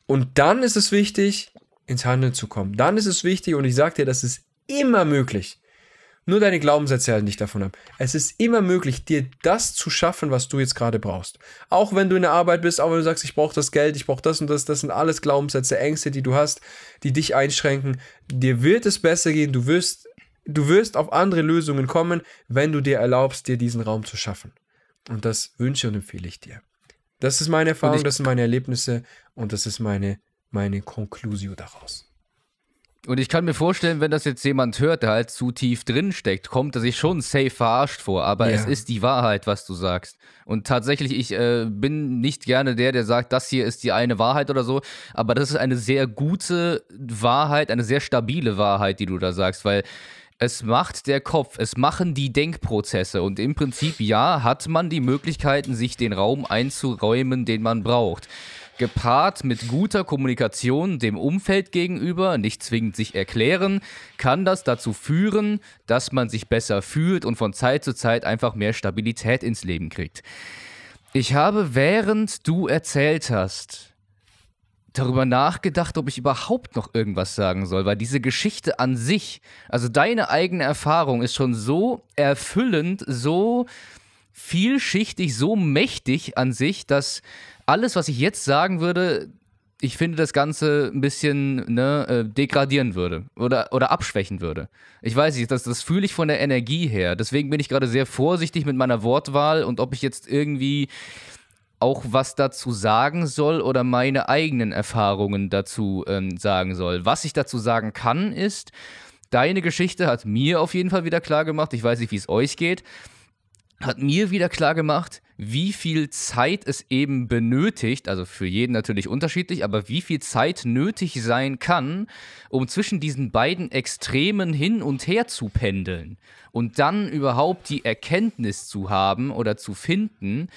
Und dann ist es wichtig, ins Handeln zu kommen. Dann ist es wichtig, und ich sage dir, das ist immer möglich, nur deine Glaubenssätze halten dich davon ab. Es ist immer möglich, dir das zu schaffen, was du jetzt gerade brauchst. Auch wenn du in der Arbeit bist, auch wenn du sagst, ich brauche das Geld, ich brauche das und das, das sind alles Glaubenssätze, Ängste, die du hast, die dich einschränken. Dir wird es besser gehen, du wirst, du wirst auf andere Lösungen kommen, wenn du dir erlaubst, dir diesen Raum zu schaffen. Und das wünsche und empfehle ich dir. Das ist meine Erfahrung, das sind meine Erlebnisse und das ist meine, meine Conclusio daraus. Und ich kann mir vorstellen, wenn das jetzt jemand hört, der halt zu tief drin steckt, kommt er sich schon safe verarscht vor. Aber ja. es ist die Wahrheit, was du sagst. Und tatsächlich, ich äh, bin nicht gerne der, der sagt, das hier ist die eine Wahrheit oder so. Aber das ist eine sehr gute Wahrheit, eine sehr stabile Wahrheit, die du da sagst, weil es macht der Kopf, es machen die Denkprozesse und im Prinzip ja, hat man die Möglichkeiten, sich den Raum einzuräumen, den man braucht gepaart mit guter Kommunikation dem Umfeld gegenüber, nicht zwingend sich erklären, kann das dazu führen, dass man sich besser fühlt und von Zeit zu Zeit einfach mehr Stabilität ins Leben kriegt. Ich habe, während du erzählt hast, darüber nachgedacht, ob ich überhaupt noch irgendwas sagen soll, weil diese Geschichte an sich, also deine eigene Erfahrung ist schon so erfüllend, so vielschichtig, so mächtig an sich, dass alles, was ich jetzt sagen würde, ich finde, das Ganze ein bisschen ne, äh, degradieren würde oder, oder abschwächen würde. Ich weiß nicht, das, das fühle ich von der Energie her. Deswegen bin ich gerade sehr vorsichtig mit meiner Wortwahl und ob ich jetzt irgendwie auch was dazu sagen soll oder meine eigenen Erfahrungen dazu ähm, sagen soll. Was ich dazu sagen kann, ist, deine Geschichte hat mir auf jeden Fall wieder klar gemacht, ich weiß nicht, wie es euch geht, hat mir wieder klar gemacht, wie viel Zeit es eben benötigt, also für jeden natürlich unterschiedlich, aber wie viel Zeit nötig sein kann, um zwischen diesen beiden Extremen hin und her zu pendeln und dann überhaupt die Erkenntnis zu haben oder zu finden,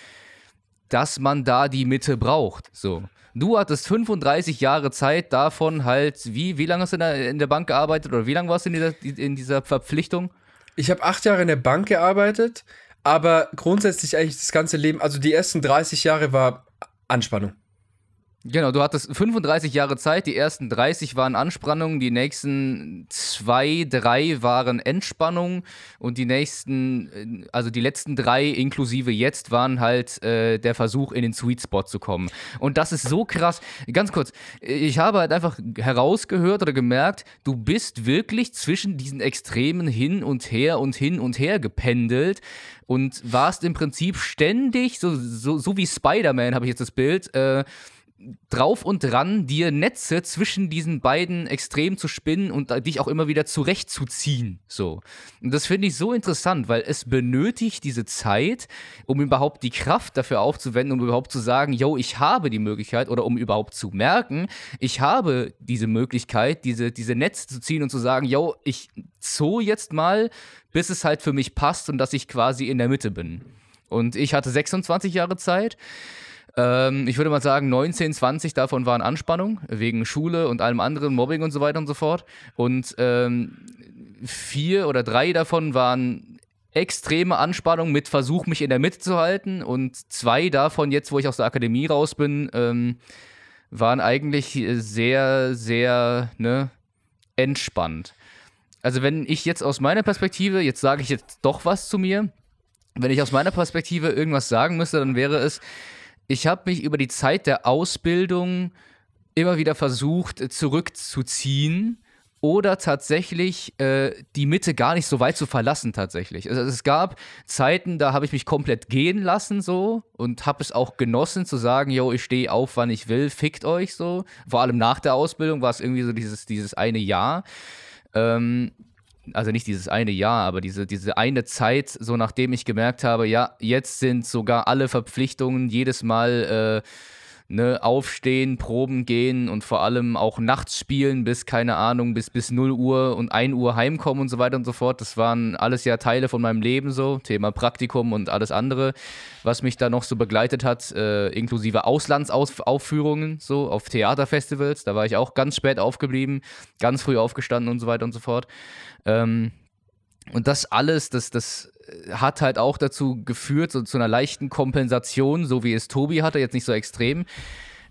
dass man da die Mitte braucht. So. Du hattest 35 Jahre Zeit davon halt, wie, wie lange hast du in der, in der Bank gearbeitet oder wie lange warst du in dieser, in dieser Verpflichtung? Ich habe acht Jahre in der Bank gearbeitet, aber grundsätzlich eigentlich das ganze Leben, also die ersten 30 Jahre war Anspannung. Genau, du hattest 35 Jahre Zeit, die ersten 30 waren Anspannung, die nächsten zwei, drei waren Entspannung und die nächsten, also die letzten drei inklusive jetzt waren halt äh, der Versuch in den Sweet Spot zu kommen. Und das ist so krass. Ganz kurz, ich habe halt einfach herausgehört oder gemerkt, du bist wirklich zwischen diesen Extremen hin und her und hin und her gependelt und warst im Prinzip ständig, so, so, so wie Spider-Man habe ich jetzt das Bild, äh, drauf und dran, dir Netze zwischen diesen beiden Extremen zu spinnen und dich auch immer wieder zurechtzuziehen. So. Und das finde ich so interessant, weil es benötigt diese Zeit, um überhaupt die Kraft dafür aufzuwenden, um überhaupt zu sagen, yo, ich habe die Möglichkeit oder um überhaupt zu merken, ich habe diese Möglichkeit, diese, diese Netze zu ziehen und zu sagen, yo, ich zoo jetzt mal, bis es halt für mich passt und dass ich quasi in der Mitte bin. Und ich hatte 26 Jahre Zeit. Ähm, ich würde mal sagen, 19, 20 davon waren Anspannung, wegen Schule und allem anderen, Mobbing und so weiter und so fort. Und ähm, vier oder drei davon waren extreme Anspannung mit Versuch, mich in der Mitte zu halten. Und zwei davon, jetzt wo ich aus der Akademie raus bin, ähm, waren eigentlich sehr, sehr ne, entspannt. Also wenn ich jetzt aus meiner Perspektive, jetzt sage ich jetzt doch was zu mir, wenn ich aus meiner Perspektive irgendwas sagen müsste, dann wäre es, ich habe mich über die Zeit der Ausbildung immer wieder versucht zurückzuziehen oder tatsächlich äh, die Mitte gar nicht so weit zu verlassen tatsächlich. Also es gab Zeiten, da habe ich mich komplett gehen lassen so und habe es auch genossen zu sagen, yo, ich stehe auf, wann ich will, fickt euch so. Vor allem nach der Ausbildung war es irgendwie so dieses, dieses eine Jahr. Ähm, also nicht dieses eine Jahr, aber diese, diese eine Zeit, so nachdem ich gemerkt habe, ja, jetzt sind sogar alle Verpflichtungen jedes Mal äh, ne, aufstehen, Proben gehen und vor allem auch nachts spielen bis, keine Ahnung, bis, bis 0 Uhr und 1 Uhr heimkommen und so weiter und so fort. Das waren alles ja Teile von meinem Leben so, Thema Praktikum und alles andere, was mich da noch so begleitet hat, äh, inklusive Auslandsaufführungen so auf Theaterfestivals. Da war ich auch ganz spät aufgeblieben, ganz früh aufgestanden und so weiter und so fort. Ähm, und das alles, das, das hat halt auch dazu geführt, so zu einer leichten Kompensation, so wie es Tobi hatte, jetzt nicht so extrem.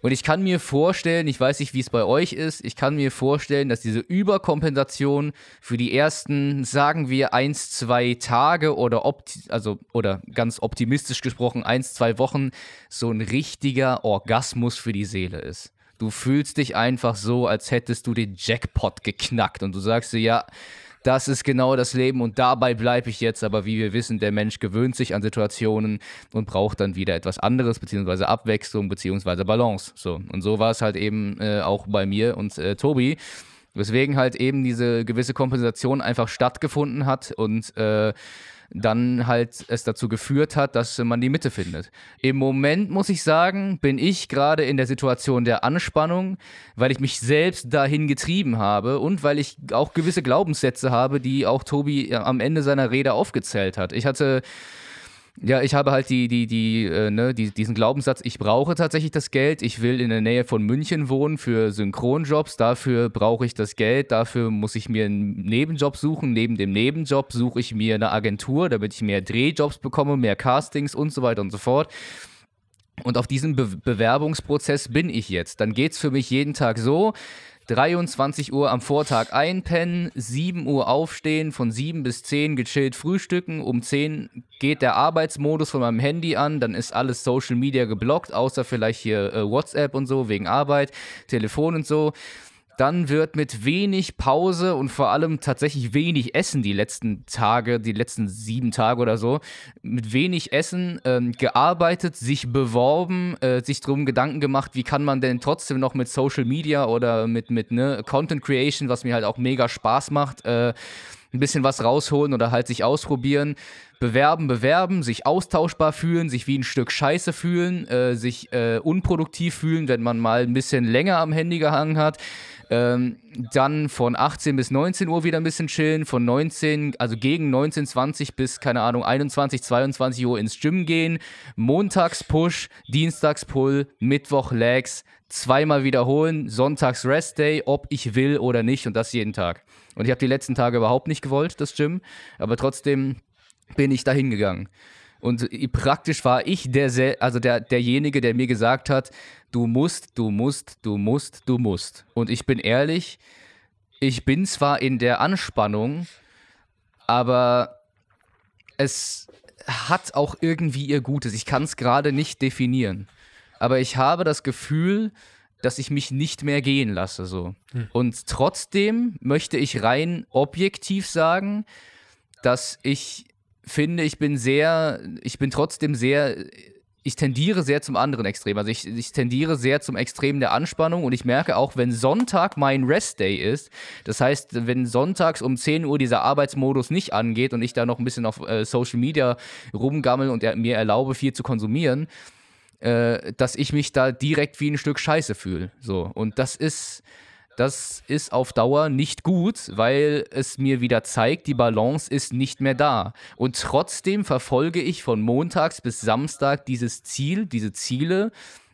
Und ich kann mir vorstellen, ich weiß nicht, wie es bei euch ist, ich kann mir vorstellen, dass diese Überkompensation für die ersten, sagen wir, eins, zwei Tage oder, also, oder ganz optimistisch gesprochen, eins, zwei Wochen so ein richtiger Orgasmus für die Seele ist. Du fühlst dich einfach so, als hättest du den Jackpot geknackt und du sagst dir, ja, das ist genau das Leben und dabei bleibe ich jetzt. Aber wie wir wissen, der Mensch gewöhnt sich an Situationen und braucht dann wieder etwas anderes, beziehungsweise Abwechslung, beziehungsweise Balance. So. Und so war es halt eben äh, auch bei mir und äh, Tobi. Weswegen halt eben diese gewisse Kompensation einfach stattgefunden hat und äh, dann halt es dazu geführt hat, dass man die Mitte findet. Im Moment muss ich sagen, bin ich gerade in der Situation der Anspannung, weil ich mich selbst dahin getrieben habe und weil ich auch gewisse Glaubenssätze habe, die auch Tobi am Ende seiner Rede aufgezählt hat. Ich hatte ja, ich habe halt die, die, die, äh, ne, die, diesen Glaubenssatz, ich brauche tatsächlich das Geld, ich will in der Nähe von München wohnen für Synchronjobs, dafür brauche ich das Geld, dafür muss ich mir einen Nebenjob suchen, neben dem Nebenjob suche ich mir eine Agentur, damit ich mehr Drehjobs bekomme, mehr Castings und so weiter und so fort. Und auf diesem Be Bewerbungsprozess bin ich jetzt. Dann geht es für mich jeden Tag so, 23 Uhr am Vortag einpennen, 7 Uhr aufstehen, von 7 bis 10 gechillt frühstücken, um 10 geht der Arbeitsmodus von meinem Handy an, dann ist alles Social Media geblockt, außer vielleicht hier äh, WhatsApp und so, wegen Arbeit, Telefon und so. Dann wird mit wenig Pause und vor allem tatsächlich wenig Essen die letzten Tage, die letzten sieben Tage oder so, mit wenig Essen ähm, gearbeitet, sich beworben, äh, sich drum Gedanken gemacht, wie kann man denn trotzdem noch mit Social Media oder mit, mit ne, Content Creation, was mir halt auch mega Spaß macht, äh, ein bisschen was rausholen oder halt sich ausprobieren. Bewerben, bewerben, sich austauschbar fühlen, sich wie ein Stück Scheiße fühlen, äh, sich äh, unproduktiv fühlen, wenn man mal ein bisschen länger am Handy gehangen hat. Ähm, dann von 18 bis 19 Uhr wieder ein bisschen chillen, von 19, also gegen 19, 20 bis, keine Ahnung, 21, 22 Uhr ins Gym gehen, montags Push, dienstags Pull, Mittwoch Legs, zweimal wiederholen, sonntags Rest Day, ob ich will oder nicht und das jeden Tag. Und ich habe die letzten Tage überhaupt nicht gewollt, das Gym, aber trotzdem bin ich da hingegangen. Und praktisch war ich der, also der, derjenige, der mir gesagt hat, du musst, du musst, du musst, du musst. Und ich bin ehrlich, ich bin zwar in der Anspannung, aber es hat auch irgendwie ihr Gutes. Ich kann es gerade nicht definieren. Aber ich habe das Gefühl, dass ich mich nicht mehr gehen lasse. So. Hm. Und trotzdem möchte ich rein objektiv sagen, dass ich finde, ich bin sehr, ich bin trotzdem sehr, ich tendiere sehr zum anderen Extrem. Also ich, ich tendiere sehr zum Extrem der Anspannung und ich merke auch, wenn Sonntag mein Rest-Day ist, das heißt, wenn sonntags um 10 Uhr dieser Arbeitsmodus nicht angeht und ich da noch ein bisschen auf äh, Social Media rumgammel und er, mir erlaube, viel zu konsumieren, äh, dass ich mich da direkt wie ein Stück Scheiße fühle. So. Und das ist, das ist auf Dauer nicht gut, weil es mir wieder zeigt, die Balance ist nicht mehr da. Und trotzdem verfolge ich von montags bis Samstag dieses Ziel, diese Ziele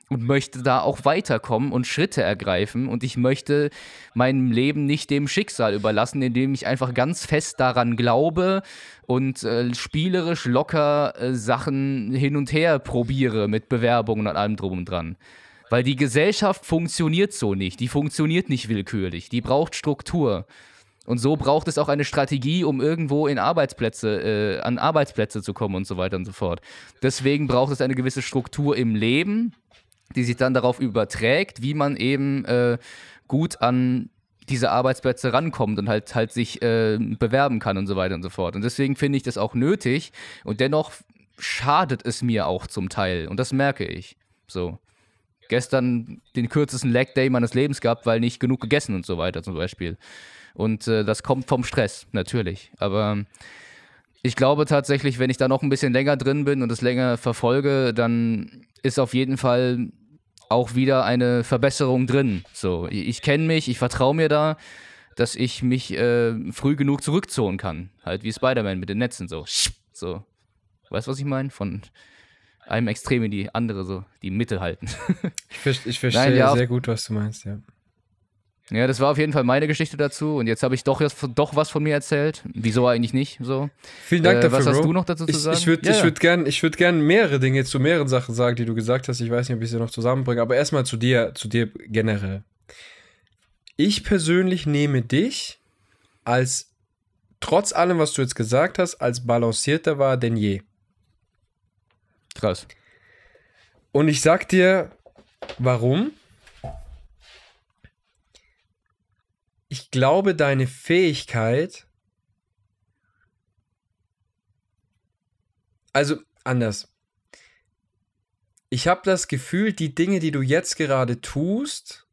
und möchte da auch weiterkommen und Schritte ergreifen. Und ich möchte meinem Leben nicht dem Schicksal überlassen, indem ich einfach ganz fest daran glaube und äh, spielerisch locker äh, Sachen hin und her probiere mit Bewerbungen und allem drum und dran. Weil die Gesellschaft funktioniert so nicht. Die funktioniert nicht willkürlich. Die braucht Struktur. Und so braucht es auch eine Strategie, um irgendwo in Arbeitsplätze, äh, an Arbeitsplätze zu kommen und so weiter und so fort. Deswegen braucht es eine gewisse Struktur im Leben, die sich dann darauf überträgt, wie man eben äh, gut an diese Arbeitsplätze rankommt und halt halt sich äh, bewerben kann und so weiter und so fort. Und deswegen finde ich das auch nötig und dennoch schadet es mir auch zum Teil und das merke ich. So gestern den kürzesten Leg Day meines Lebens gehabt, weil nicht genug gegessen und so weiter zum Beispiel. Und äh, das kommt vom Stress, natürlich. Aber ich glaube tatsächlich, wenn ich da noch ein bisschen länger drin bin und es länger verfolge, dann ist auf jeden Fall auch wieder eine Verbesserung drin. So, ich, kenne mich, ich vertraue mir da, dass ich mich äh, früh genug zurückzonen kann. Halt wie Spider-Man mit den Netzen so. So. Weißt du, was ich meine? Von einem Extrem in die andere, so die Mitte halten. ich, ich verstehe ja, sehr gut, was du meinst, ja. Ja, das war auf jeden Fall meine Geschichte dazu. Und jetzt habe ich doch, doch was von mir erzählt. Wieso eigentlich nicht so? Vielen Dank äh, dafür. Was hast Bro. du noch dazu zu sagen? Ich, würde ja, ich würd gerne würd gern mehrere Dinge zu mehreren Sachen sagen, die du gesagt hast. Ich weiß nicht, ob ich sie noch zusammenbringe. Aber erstmal zu dir, zu dir generell. Ich persönlich nehme dich als, trotz allem, was du jetzt gesagt hast, als balancierter war denn je. Krass. Und ich sag dir, warum? Ich glaube, deine Fähigkeit. Also anders. Ich habe das Gefühl, die Dinge, die du jetzt gerade tust,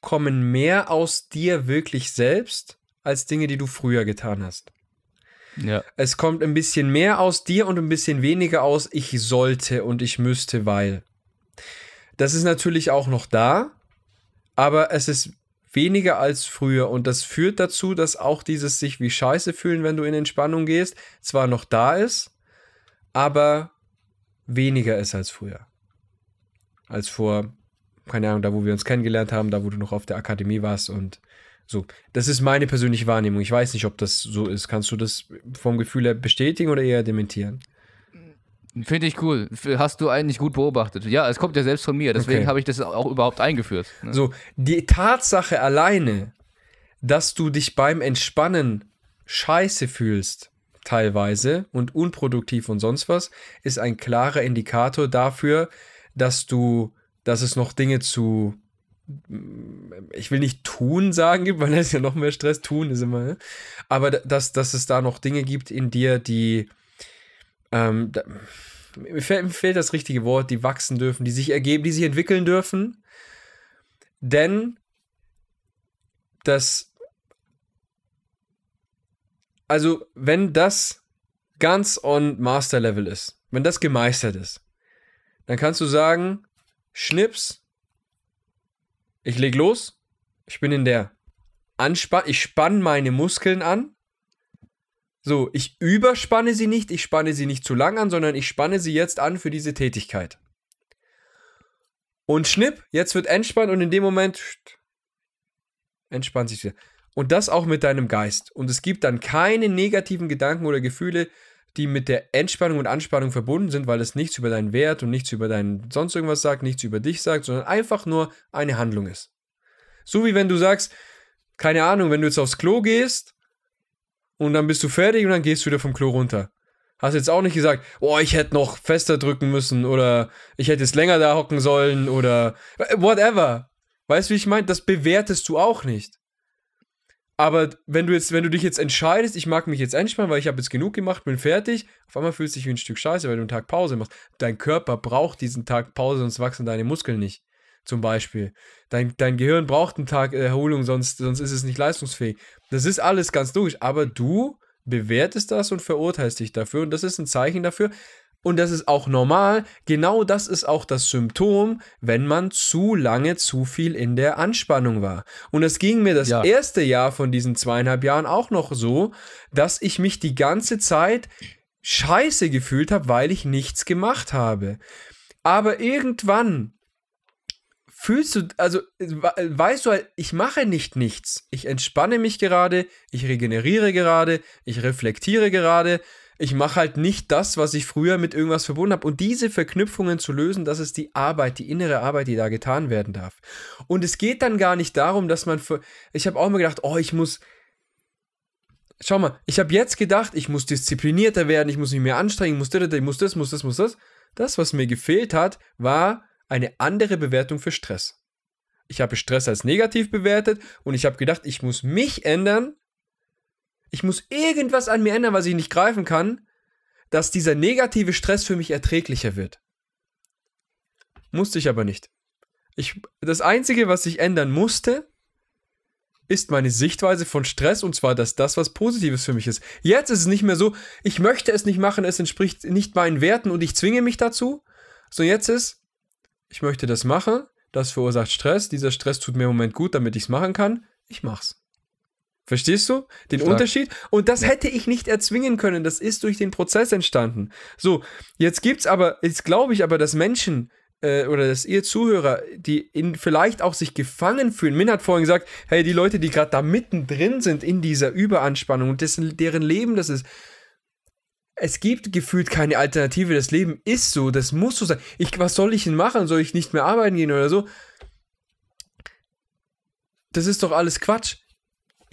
kommen mehr aus dir wirklich selbst als Dinge, die du früher getan hast. Ja. Es kommt ein bisschen mehr aus dir und ein bisschen weniger aus ich sollte und ich müsste, weil. Das ist natürlich auch noch da, aber es ist weniger als früher und das führt dazu, dass auch dieses sich wie scheiße fühlen, wenn du in Entspannung gehst, zwar noch da ist, aber weniger ist als früher. Als vor, keine Ahnung, da wo wir uns kennengelernt haben, da wo du noch auf der Akademie warst und so, das ist meine persönliche Wahrnehmung. Ich weiß nicht, ob das so ist. Kannst du das vom Gefühl her bestätigen oder eher dementieren? Finde ich cool. Hast du eigentlich gut beobachtet. Ja, es kommt ja selbst von mir. Deswegen okay. habe ich das auch überhaupt eingeführt. Ne? So, die Tatsache alleine, dass du dich beim Entspannen scheiße fühlst, teilweise und unproduktiv und sonst was, ist ein klarer Indikator dafür, dass du, dass es noch Dinge zu ich will nicht tun sagen gibt, weil das ist ja noch mehr Stress, tun ist immer, ne? aber dass, dass es da noch Dinge gibt in dir, die, ähm, da, mir, fehlt, mir fehlt das richtige Wort, die wachsen dürfen, die sich ergeben, die sich entwickeln dürfen, denn das, also wenn das ganz on Master Level ist, wenn das gemeistert ist, dann kannst du sagen, Schnips, ich leg los. Ich bin in der Anspann, ich spanne meine Muskeln an. So, ich überspanne sie nicht, ich spanne sie nicht zu lang an, sondern ich spanne sie jetzt an für diese Tätigkeit. Und schnipp, jetzt wird entspannt und in dem Moment entspannt sich wieder. Und das auch mit deinem Geist. Und es gibt dann keine negativen Gedanken oder Gefühle, die mit der Entspannung und Anspannung verbunden sind, weil es nichts über deinen Wert und nichts über deinen sonst irgendwas sagt, nichts über dich sagt, sondern einfach nur eine Handlung ist. So wie wenn du sagst, keine Ahnung, wenn du jetzt aufs Klo gehst und dann bist du fertig und dann gehst du wieder vom Klo runter. Hast jetzt auch nicht gesagt, oh, ich hätte noch fester drücken müssen oder ich hätte jetzt länger da hocken sollen oder whatever. Weißt du, wie ich meine? Das bewertest du auch nicht. Aber wenn du jetzt, wenn du dich jetzt entscheidest, ich mag mich jetzt entspannen, weil ich habe jetzt genug gemacht, bin fertig, auf einmal fühlst du dich wie ein Stück Scheiße, weil du einen Tag Pause machst. Dein Körper braucht diesen Tag Pause, sonst wachsen deine Muskeln nicht. Zum Beispiel. Dein, dein Gehirn braucht einen Tag Erholung, sonst, sonst ist es nicht leistungsfähig. Das ist alles ganz logisch. Aber du bewertest das und verurteilst dich dafür. Und das ist ein Zeichen dafür, und das ist auch normal. Genau das ist auch das Symptom, wenn man zu lange zu viel in der Anspannung war. Und es ging mir das ja. erste Jahr von diesen zweieinhalb Jahren auch noch so, dass ich mich die ganze Zeit scheiße gefühlt habe, weil ich nichts gemacht habe. Aber irgendwann fühlst du, also weißt du halt, ich mache nicht nichts. Ich entspanne mich gerade, ich regeneriere gerade, ich reflektiere gerade ich mache halt nicht das, was ich früher mit irgendwas verbunden habe. Und diese Verknüpfungen zu lösen, das ist die Arbeit, die innere Arbeit, die da getan werden darf. Und es geht dann gar nicht darum, dass man. Für, ich habe auch immer gedacht, oh, ich muss. Schau mal, ich habe jetzt gedacht, ich muss disziplinierter werden, ich muss mich mehr anstrengen, ich muss das, ich muss das, muss das, muss das. Das, was mir gefehlt hat, war eine andere Bewertung für Stress. Ich habe Stress als negativ bewertet und ich habe gedacht, ich muss mich ändern, ich muss irgendwas an mir ändern, was ich nicht greifen kann, dass dieser negative Stress für mich erträglicher wird. Musste ich aber nicht. Ich, das Einzige, was ich ändern musste, ist meine Sichtweise von Stress und zwar, dass das was Positives für mich ist. Jetzt ist es nicht mehr so, ich möchte es nicht machen, es entspricht nicht meinen Werten und ich zwinge mich dazu. So jetzt ist, ich möchte das machen, das verursacht Stress, dieser Stress tut mir im Moment gut, damit ich es machen kann, ich mach's. Verstehst du den Stark. Unterschied? Und das ja. hätte ich nicht erzwingen können. Das ist durch den Prozess entstanden. So, jetzt gibt's aber, jetzt glaube ich aber, dass Menschen äh, oder dass ihr Zuhörer, die in, vielleicht auch sich gefangen fühlen. Min hat vorhin gesagt, hey, die Leute, die gerade da mittendrin sind in dieser Überanspannung und dessen, deren Leben das ist. Es gibt gefühlt keine Alternative. Das Leben ist so, das muss so sein. Ich, was soll ich denn machen? Soll ich nicht mehr arbeiten gehen oder so? Das ist doch alles Quatsch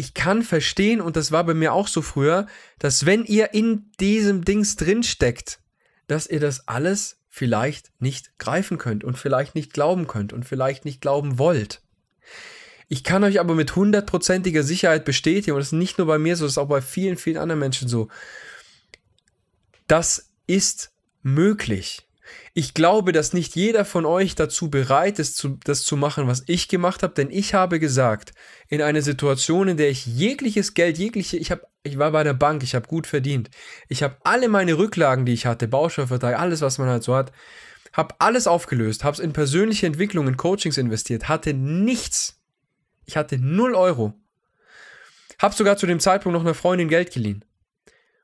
ich kann verstehen, und das war bei mir auch so früher, dass wenn ihr in diesem Dings drinsteckt, dass ihr das alles vielleicht nicht greifen könnt und vielleicht nicht glauben könnt und vielleicht nicht glauben wollt. Ich kann euch aber mit hundertprozentiger Sicherheit bestätigen, und das ist nicht nur bei mir so, das ist auch bei vielen, vielen anderen Menschen so, das ist möglich. Ich glaube, dass nicht jeder von euch dazu bereit ist, das zu machen, was ich gemacht habe, denn ich habe gesagt, in einer Situation, in der ich jegliches Geld, jegliche, ich habe, ich war bei der Bank, ich habe gut verdient, ich habe alle meine Rücklagen, die ich hatte, Baustoffertrag, alles, was man halt so hat, habe alles aufgelöst, habe es in persönliche Entwicklung, in Coachings investiert, hatte nichts. Ich hatte null Euro. Habe sogar zu dem Zeitpunkt noch einer Freundin Geld geliehen.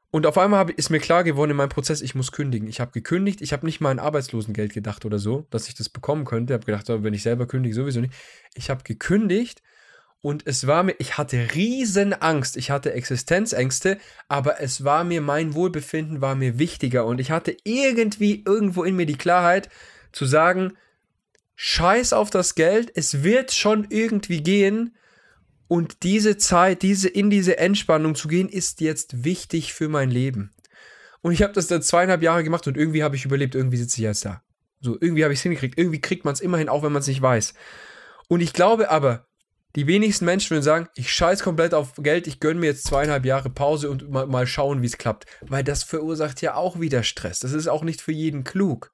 Und auf einmal hab, ist mir klar geworden in meinem Prozess, ich muss kündigen. Ich habe gekündigt, ich habe nicht mal an Arbeitslosengeld gedacht oder so, dass ich das bekommen könnte. Ich habe gedacht, wenn ich selber kündige, sowieso nicht. Ich habe gekündigt und es war mir, ich hatte riesen Angst, ich hatte Existenzängste, aber es war mir, mein Wohlbefinden war mir wichtiger und ich hatte irgendwie irgendwo in mir die Klarheit zu sagen, scheiß auf das Geld, es wird schon irgendwie gehen und diese Zeit, diese in diese Entspannung zu gehen, ist jetzt wichtig für mein Leben. Und ich habe das dann zweieinhalb Jahre gemacht und irgendwie habe ich überlebt, irgendwie sitze ich jetzt da. So, irgendwie habe ich es hingekriegt. Irgendwie kriegt man es immerhin, auch wenn man es nicht weiß. Und ich glaube aber, die wenigsten Menschen würden sagen, ich scheiß komplett auf Geld, ich gönne mir jetzt zweieinhalb Jahre Pause und mal, mal schauen, wie es klappt. Weil das verursacht ja auch wieder Stress. Das ist auch nicht für jeden klug.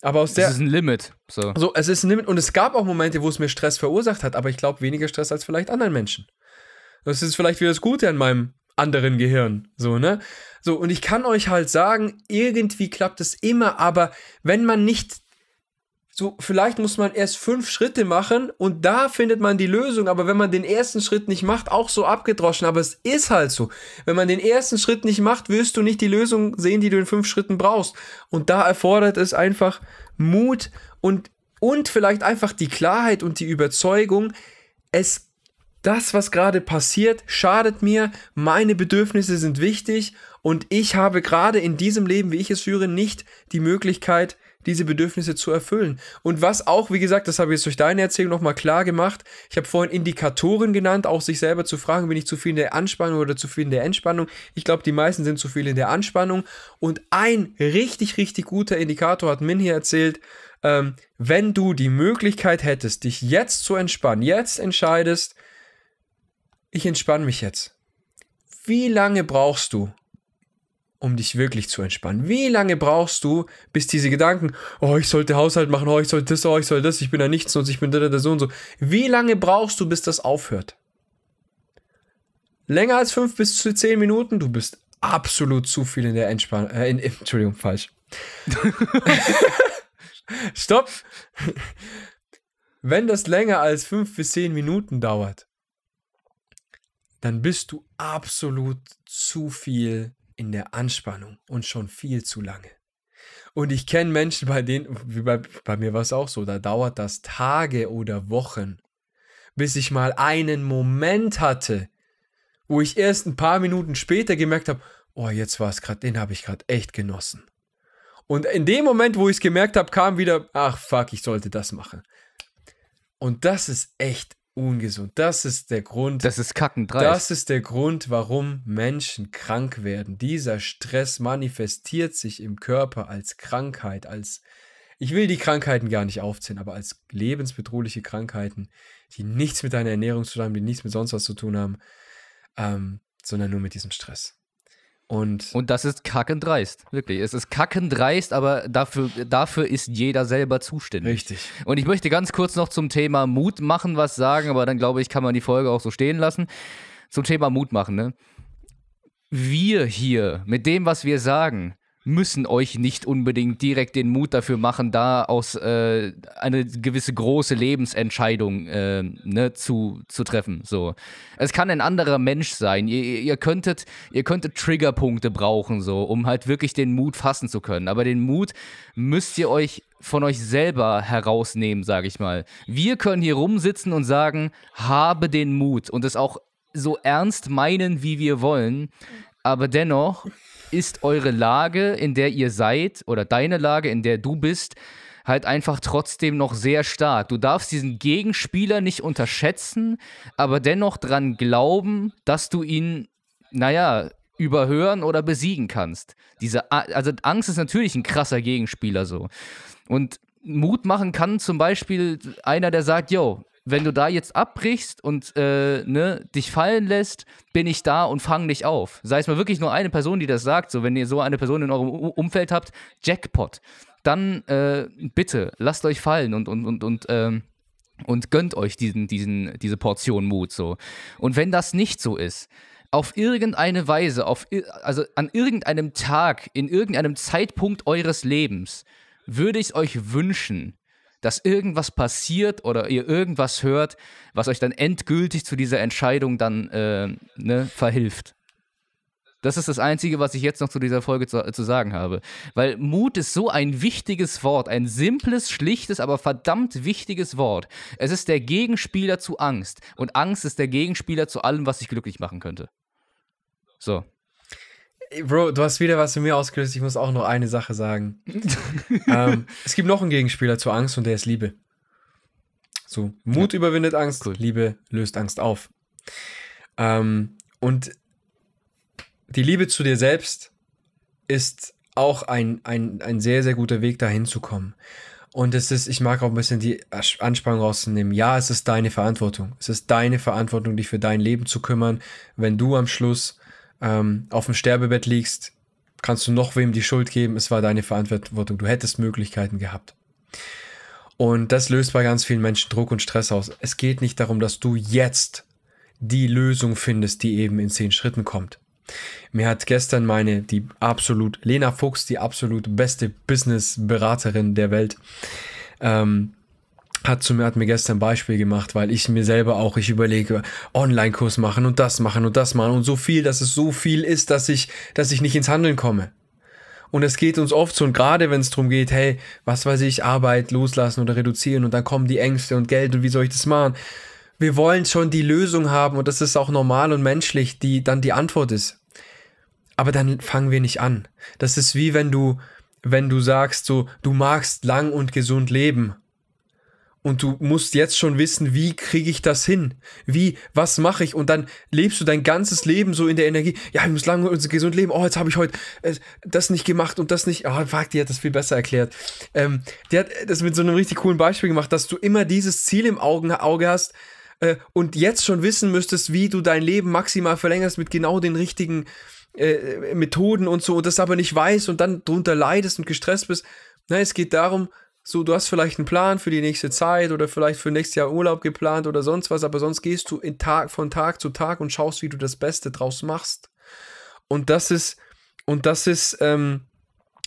Aber aus der. Das ist ein Limit. So. So, es ist ein Limit. Und es gab auch Momente, wo es mir Stress verursacht hat, aber ich glaube weniger Stress als vielleicht anderen Menschen. Das ist vielleicht wieder das Gute an meinem anderen Gehirn. So, ne? So, und ich kann euch halt sagen, irgendwie klappt es immer, aber wenn man nicht so, vielleicht muss man erst fünf Schritte machen und da findet man die Lösung. Aber wenn man den ersten Schritt nicht macht, auch so abgedroschen. Aber es ist halt so. Wenn man den ersten Schritt nicht macht, wirst du nicht die Lösung sehen, die du in fünf Schritten brauchst. Und da erfordert es einfach Mut und, und vielleicht einfach die Klarheit und die Überzeugung, es, das, was gerade passiert, schadet mir, meine Bedürfnisse sind wichtig und ich habe gerade in diesem Leben, wie ich es führe, nicht die Möglichkeit, diese Bedürfnisse zu erfüllen. Und was auch, wie gesagt, das habe ich jetzt durch deine Erzählung nochmal klar gemacht, ich habe vorhin Indikatoren genannt, auch sich selber zu fragen, bin ich zu viel in der Anspannung oder zu viel in der Entspannung. Ich glaube, die meisten sind zu viel in der Anspannung. Und ein richtig, richtig guter Indikator hat Min hier erzählt, ähm, wenn du die Möglichkeit hättest, dich jetzt zu entspannen, jetzt entscheidest, ich entspanne mich jetzt. Wie lange brauchst du, um dich wirklich zu entspannen? Wie lange brauchst du, bis diese Gedanken, oh, ich sollte Haushalt machen, oh, ich sollte das, oh, ich soll das, ich bin da nichts und ich bin da, da, so und so. Wie lange brauchst du, bis das aufhört? Länger als fünf bis zu zehn Minuten? Du bist absolut zu viel in der Entspannung. Äh, in, Entschuldigung, falsch. Stopp! Wenn das länger als fünf bis zehn Minuten dauert, dann bist du absolut zu viel in der Anspannung und schon viel zu lange. Und ich kenne Menschen, bei denen, wie bei, bei mir war es auch so, da dauert das Tage oder Wochen, bis ich mal einen Moment hatte, wo ich erst ein paar Minuten später gemerkt habe, oh, jetzt war es gerade, den habe ich gerade echt genossen. Und in dem Moment, wo ich es gemerkt habe, kam wieder, ach fuck, ich sollte das machen. Und das ist echt ungesund. Das ist der Grund. Das ist kackendreist. Das ist der Grund, warum Menschen krank werden. Dieser Stress manifestiert sich im Körper als Krankheit, als ich will die Krankheiten gar nicht aufzählen, aber als lebensbedrohliche Krankheiten, die nichts mit deiner Ernährung zu tun haben, die nichts mit sonst was zu tun haben, ähm, sondern nur mit diesem Stress. Und, und das ist kackendreist, wirklich. Es ist kackendreist, aber dafür, dafür ist jeder selber zuständig. Richtig. Und ich möchte ganz kurz noch zum Thema Mut machen was sagen, aber dann glaube ich, kann man die Folge auch so stehen lassen. Zum Thema Mut machen, ne? Wir hier, mit dem, was wir sagen, müssen euch nicht unbedingt direkt den Mut dafür machen, da aus äh, eine gewisse große Lebensentscheidung äh, ne, zu, zu treffen. So. Es kann ein anderer Mensch sein. Ihr, ihr, könntet, ihr könntet Triggerpunkte brauchen, so, um halt wirklich den Mut fassen zu können. Aber den Mut müsst ihr euch von euch selber herausnehmen, sage ich mal. Wir können hier rumsitzen und sagen, habe den Mut und es auch so ernst meinen, wie wir wollen. Aber dennoch ist eure Lage, in der ihr seid, oder deine Lage, in der du bist, halt einfach trotzdem noch sehr stark. Du darfst diesen Gegenspieler nicht unterschätzen, aber dennoch dran glauben, dass du ihn, naja, überhören oder besiegen kannst. Diese, also Angst ist natürlich ein krasser Gegenspieler so. Und Mut machen kann zum Beispiel einer, der sagt, yo, wenn du da jetzt abbrichst und äh, ne, dich fallen lässt, bin ich da und fange dich auf. Sei es mal wirklich nur eine Person, die das sagt, so wenn ihr so eine Person in eurem Umfeld habt, Jackpot. Dann äh, bitte lasst euch fallen und, und, und, und, ähm, und gönnt euch diesen, diesen, diese Portion Mut so. Und wenn das nicht so ist, auf irgendeine Weise, auf, also an irgendeinem Tag, in irgendeinem Zeitpunkt eures Lebens, würde ich es euch wünschen, dass irgendwas passiert oder ihr irgendwas hört, was euch dann endgültig zu dieser Entscheidung dann äh, ne, verhilft. Das ist das Einzige, was ich jetzt noch zu dieser Folge zu, zu, sagen habe. Weil Mut ist so ein wichtiges Wort, ein simples, schlichtes, aber verdammt wichtiges Wort. Es ist der Gegenspieler zu Angst. Und Angst ist der Gegenspieler zu allem, was dich glücklich machen könnte. So. Bro, du hast wieder was in mir ausgelöst. Ich muss auch noch eine Sache sagen. ähm, es gibt noch einen Gegenspieler zur Angst und der ist Liebe. So, Mut ja. überwindet Angst, cool. Liebe löst Angst auf. Ähm, und die Liebe zu dir selbst ist auch ein, ein, ein sehr, sehr guter Weg, dahin zu kommen. Und es ist, ich mag auch ein bisschen die Anspannung rauszunehmen. Ja, es ist deine Verantwortung. Es ist deine Verantwortung, dich für dein Leben zu kümmern. Wenn du am Schluss ähm, auf dem Sterbebett liegst, kannst du noch wem die Schuld geben. Es war deine Verantwortung. Du hättest Möglichkeiten gehabt. Und das löst bei ganz vielen Menschen Druck und Stress aus. Es geht nicht darum, dass du jetzt die Lösung findest, die eben in zehn Schritten kommt. Mir hat gestern meine, die absolut, Lena Fuchs, die absolut beste Business-Beraterin der Welt, ähm, hat zu mir, hat mir gestern ein Beispiel gemacht, weil ich mir selber auch, ich überlege, Online-Kurs machen und das machen und das machen und so viel, dass es so viel ist, dass ich, dass ich nicht ins Handeln komme. Und es geht uns oft so, und gerade wenn es darum geht, hey, was weiß ich, Arbeit loslassen oder reduzieren und dann kommen die Ängste und Geld und wie soll ich das machen? Wir wollen schon die Lösung haben und das ist auch normal und menschlich, die dann die Antwort ist. Aber dann fangen wir nicht an. Das ist wie wenn du, wenn du sagst so, du magst lang und gesund leben. Und du musst jetzt schon wissen, wie kriege ich das hin? Wie, was mache ich? Und dann lebst du dein ganzes Leben so in der Energie. Ja, ich muss lang und gesund leben. Oh, jetzt habe ich heute äh, das nicht gemacht und das nicht. Oh, fuck, die hat das viel besser erklärt. Ähm, die hat das mit so einem richtig coolen Beispiel gemacht, dass du immer dieses Ziel im Augen, Auge hast äh, und jetzt schon wissen müsstest, wie du dein Leben maximal verlängerst mit genau den richtigen äh, Methoden und so und das aber nicht weißt und dann drunter leidest und gestresst bist. Nein, es geht darum, so, du hast vielleicht einen Plan für die nächste Zeit oder vielleicht für nächstes Jahr Urlaub geplant oder sonst was, aber sonst gehst du in Tag, von Tag zu Tag und schaust, wie du das Beste draus machst. Und das ist, und das ist ähm,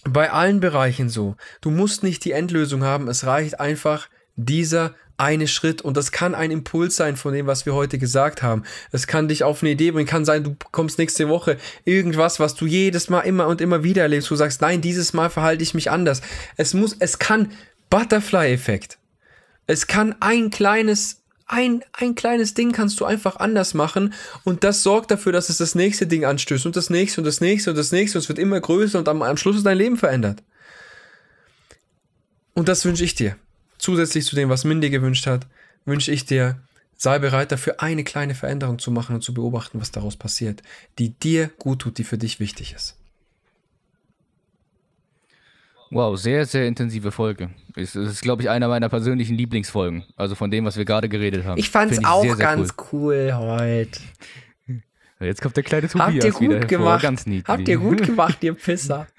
bei allen Bereichen so. Du musst nicht die Endlösung haben, es reicht einfach dieser eine Schritt und das kann ein Impuls sein von dem, was wir heute gesagt haben. Es kann dich auf eine Idee bringen, kann sein, du kommst nächste Woche irgendwas, was du jedes Mal immer und immer wieder erlebst, du sagst, nein, dieses Mal verhalte ich mich anders. Es muss, es kann Butterfly-Effekt. Es kann ein kleines, ein, ein kleines Ding kannst du einfach anders machen und das sorgt dafür, dass es das nächste Ding anstößt und das nächste und das nächste und das nächste und es wird immer größer und am, am Schluss ist dein Leben verändert. Und das wünsche ich dir. Zusätzlich zu dem, was Mindy gewünscht hat, wünsche ich dir, sei bereit dafür, eine kleine Veränderung zu machen und zu beobachten, was daraus passiert, die dir gut tut, die für dich wichtig ist. Wow, sehr, sehr intensive Folge. Es ist, glaube ich, einer meiner persönlichen Lieblingsfolgen. Also von dem, was wir gerade geredet haben. Ich fand's Find auch sehr, sehr ganz cool, heute. Jetzt kommt der kleine Tobias Habt ihr wieder gut hervor. gemacht. Ganz niedlich. Habt ihr gut gemacht, ihr Pisser.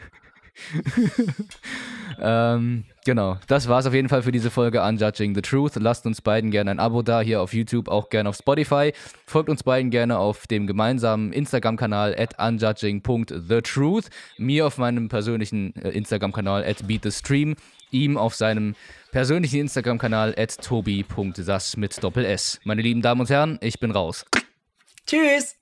Ähm, genau, das war's auf jeden Fall für diese Folge Unjudging the Truth. Lasst uns beiden gerne ein Abo da, hier auf YouTube, auch gerne auf Spotify. Folgt uns beiden gerne auf dem gemeinsamen Instagram-Kanal at unjudging.thetruth. Mir auf meinem persönlichen äh, Instagram-Kanal at beatthestream. Ihm auf seinem persönlichen Instagram-Kanal at tobi.sas mit Doppel-S. Meine lieben Damen und Herren, ich bin raus. Tschüss.